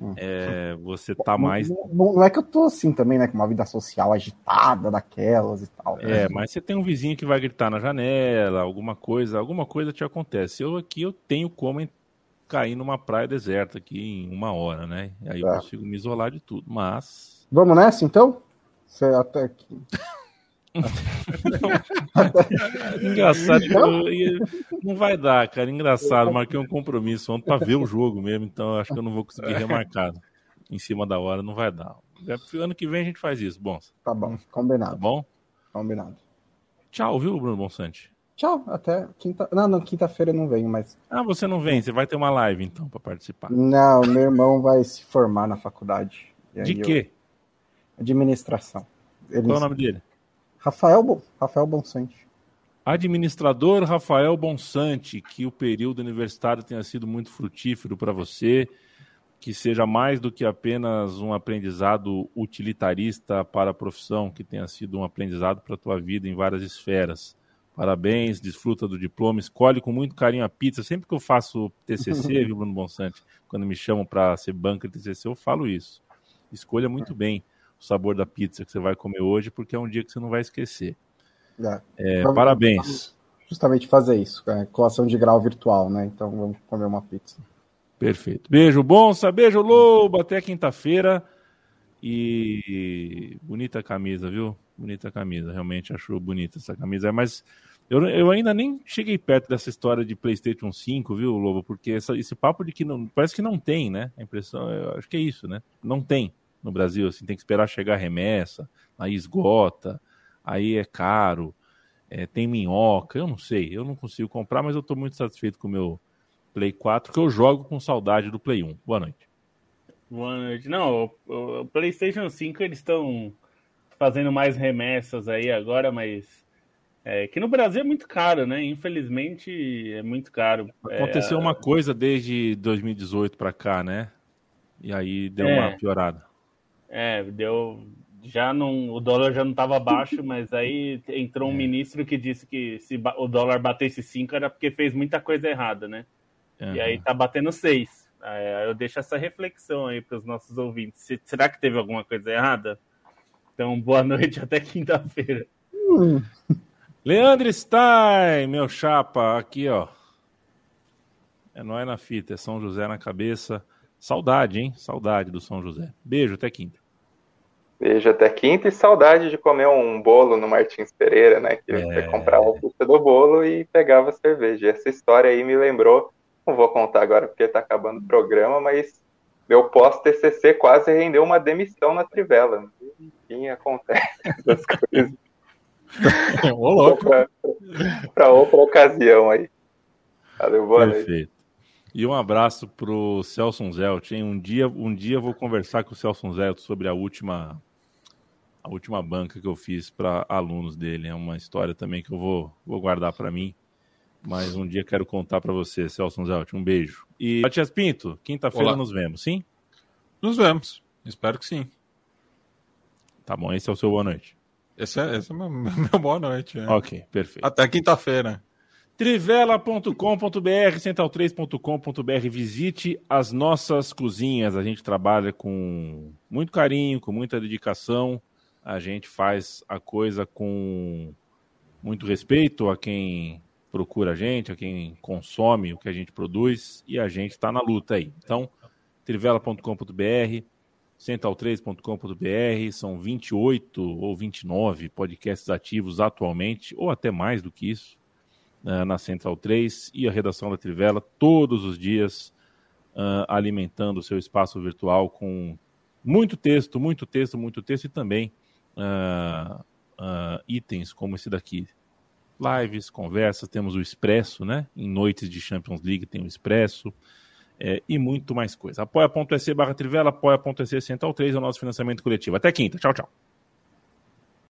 Hum. É, você tá mais. Não, não, é que eu tô assim também, né? Com uma vida social agitada daquelas e tal. Né? É, mas você tem um vizinho que vai gritar na janela, alguma coisa, alguma coisa te acontece. Eu aqui eu tenho como cair numa praia deserta aqui em uma hora, né? Aí eu é. consigo me isolar de tudo. Mas. Vamos nessa então? Você até aqui. Engraçado, não vai dar, cara. Engraçado, marquei um compromisso ontem para ver o jogo mesmo, então acho que eu não vou conseguir remarcar em cima da hora, não vai dar. Ano que vem a gente faz isso, bom. Tá bom, combinado. Tá bom? Combinado. Tchau, viu, Bruno Bonsante? Tchau, até quinta. Não, não, quinta-feira eu não venho, mas. Ah, você não vem, você vai ter uma live então para participar. Não, meu irmão vai se formar na faculdade. De quê? Eu... Administração. Ele Qual é o nome dele? Rafael, Rafael Bonsante. Administrador Rafael Bonsante, que o período universitário tenha sido muito frutífero para você, que seja mais do que apenas um aprendizado utilitarista para a profissão, que tenha sido um aprendizado para a tua vida em várias esferas. Parabéns, desfruta do diploma, escolhe com muito carinho a pizza. Sempre que eu faço TCC, viu, Bruno Bonsante, quando me chamam para ser banca de TCC, eu falo isso. Escolha muito bem o sabor da pizza que você vai comer hoje, porque é um dia que você não vai esquecer. É. É, parabéns. Justamente fazer isso, é, colação de grau virtual, né? Então vamos comer uma pizza. Perfeito. Beijo, Bonsa, beijo, Lobo, até quinta-feira. E bonita camisa, viu? Bonita camisa, realmente achou bonita essa camisa. Mas eu, eu ainda nem cheguei perto dessa história de PlayStation 5, viu, Lobo? Porque essa, esse papo de que não. Parece que não tem, né? A impressão, eu acho que é isso, né? Não tem No Brasil, assim, tem que esperar chegar remessa, aí esgota, aí é caro, é, tem minhoca, eu não sei, eu não consigo comprar, mas eu estou muito satisfeito com o meu Play 4, que eu jogo com saudade do Play 1. Boa noite. Boa noite. Não, o, o PlayStation 5 eles estão fazendo mais remessas aí agora, mas é, que no Brasil é muito caro, né? Infelizmente é muito caro. Aconteceu é, uma coisa desde 2018 para cá, né? E aí deu é, uma piorada. É, deu. Já não, o dólar já não estava baixo, mas aí entrou um é. ministro que disse que se o dólar batesse 5 era porque fez muita coisa errada, né? Uhum. E aí tá batendo 6. Eu deixo essa reflexão aí para os nossos ouvintes. Será que teve alguma coisa errada? Então, boa noite até quinta-feira. Leandro Stein, meu chapa, aqui ó. É nóis na fita, é São José na cabeça. Saudade, hein? Saudade do São José. Beijo, até quinta. Beijo até quinta e saudade de comer um bolo no Martins Pereira, né? Que é... você comprava o puta do bolo e pegava cerveja. Essa história aí me lembrou, não vou contar agora porque tá acabando o programa, mas meu pós-TCC quase rendeu uma demissão na Trivela. Enfim, acontece essas coisas. Ô, louco. Para outra ocasião aí. Valeu, boa Perfeito. noite. E um abraço pro Celso Zelt, hein? Um dia, um dia eu vou conversar com o Celso Zelt sobre a última a última banca que eu fiz para alunos dele. É uma história também que eu vou, vou guardar para mim. Mas um dia quero contar para você, Celso Zelt. Um beijo. E Matias Pinto, quinta-feira nos vemos, sim? Nos vemos. Espero que sim. Tá bom, esse é o seu boa noite. Esse é, esse é meu, meu boa noite. É. Ok, perfeito. Até quinta-feira. Trivela.com.br, central3.com.br. Visite as nossas cozinhas. A gente trabalha com muito carinho, com muita dedicação. A gente faz a coisa com muito respeito a quem procura a gente, a quem consome o que a gente produz e a gente está na luta aí. Então, trivela.com.br, central3.com.br, são 28 ou 29 podcasts ativos atualmente, ou até mais do que isso, uh, na Central 3 e a redação da Trivela todos os dias uh, alimentando o seu espaço virtual com muito texto, muito texto, muito texto e também uh, itens como esse daqui. Lives, conversas, temos o Expresso, né? Em noites de Champions League tem o Expresso é, e muito mais coisa. apoia.se barra Trivela, apoia.se Central 3 é o nosso financiamento coletivo. Até quinta. Tchau, tchau.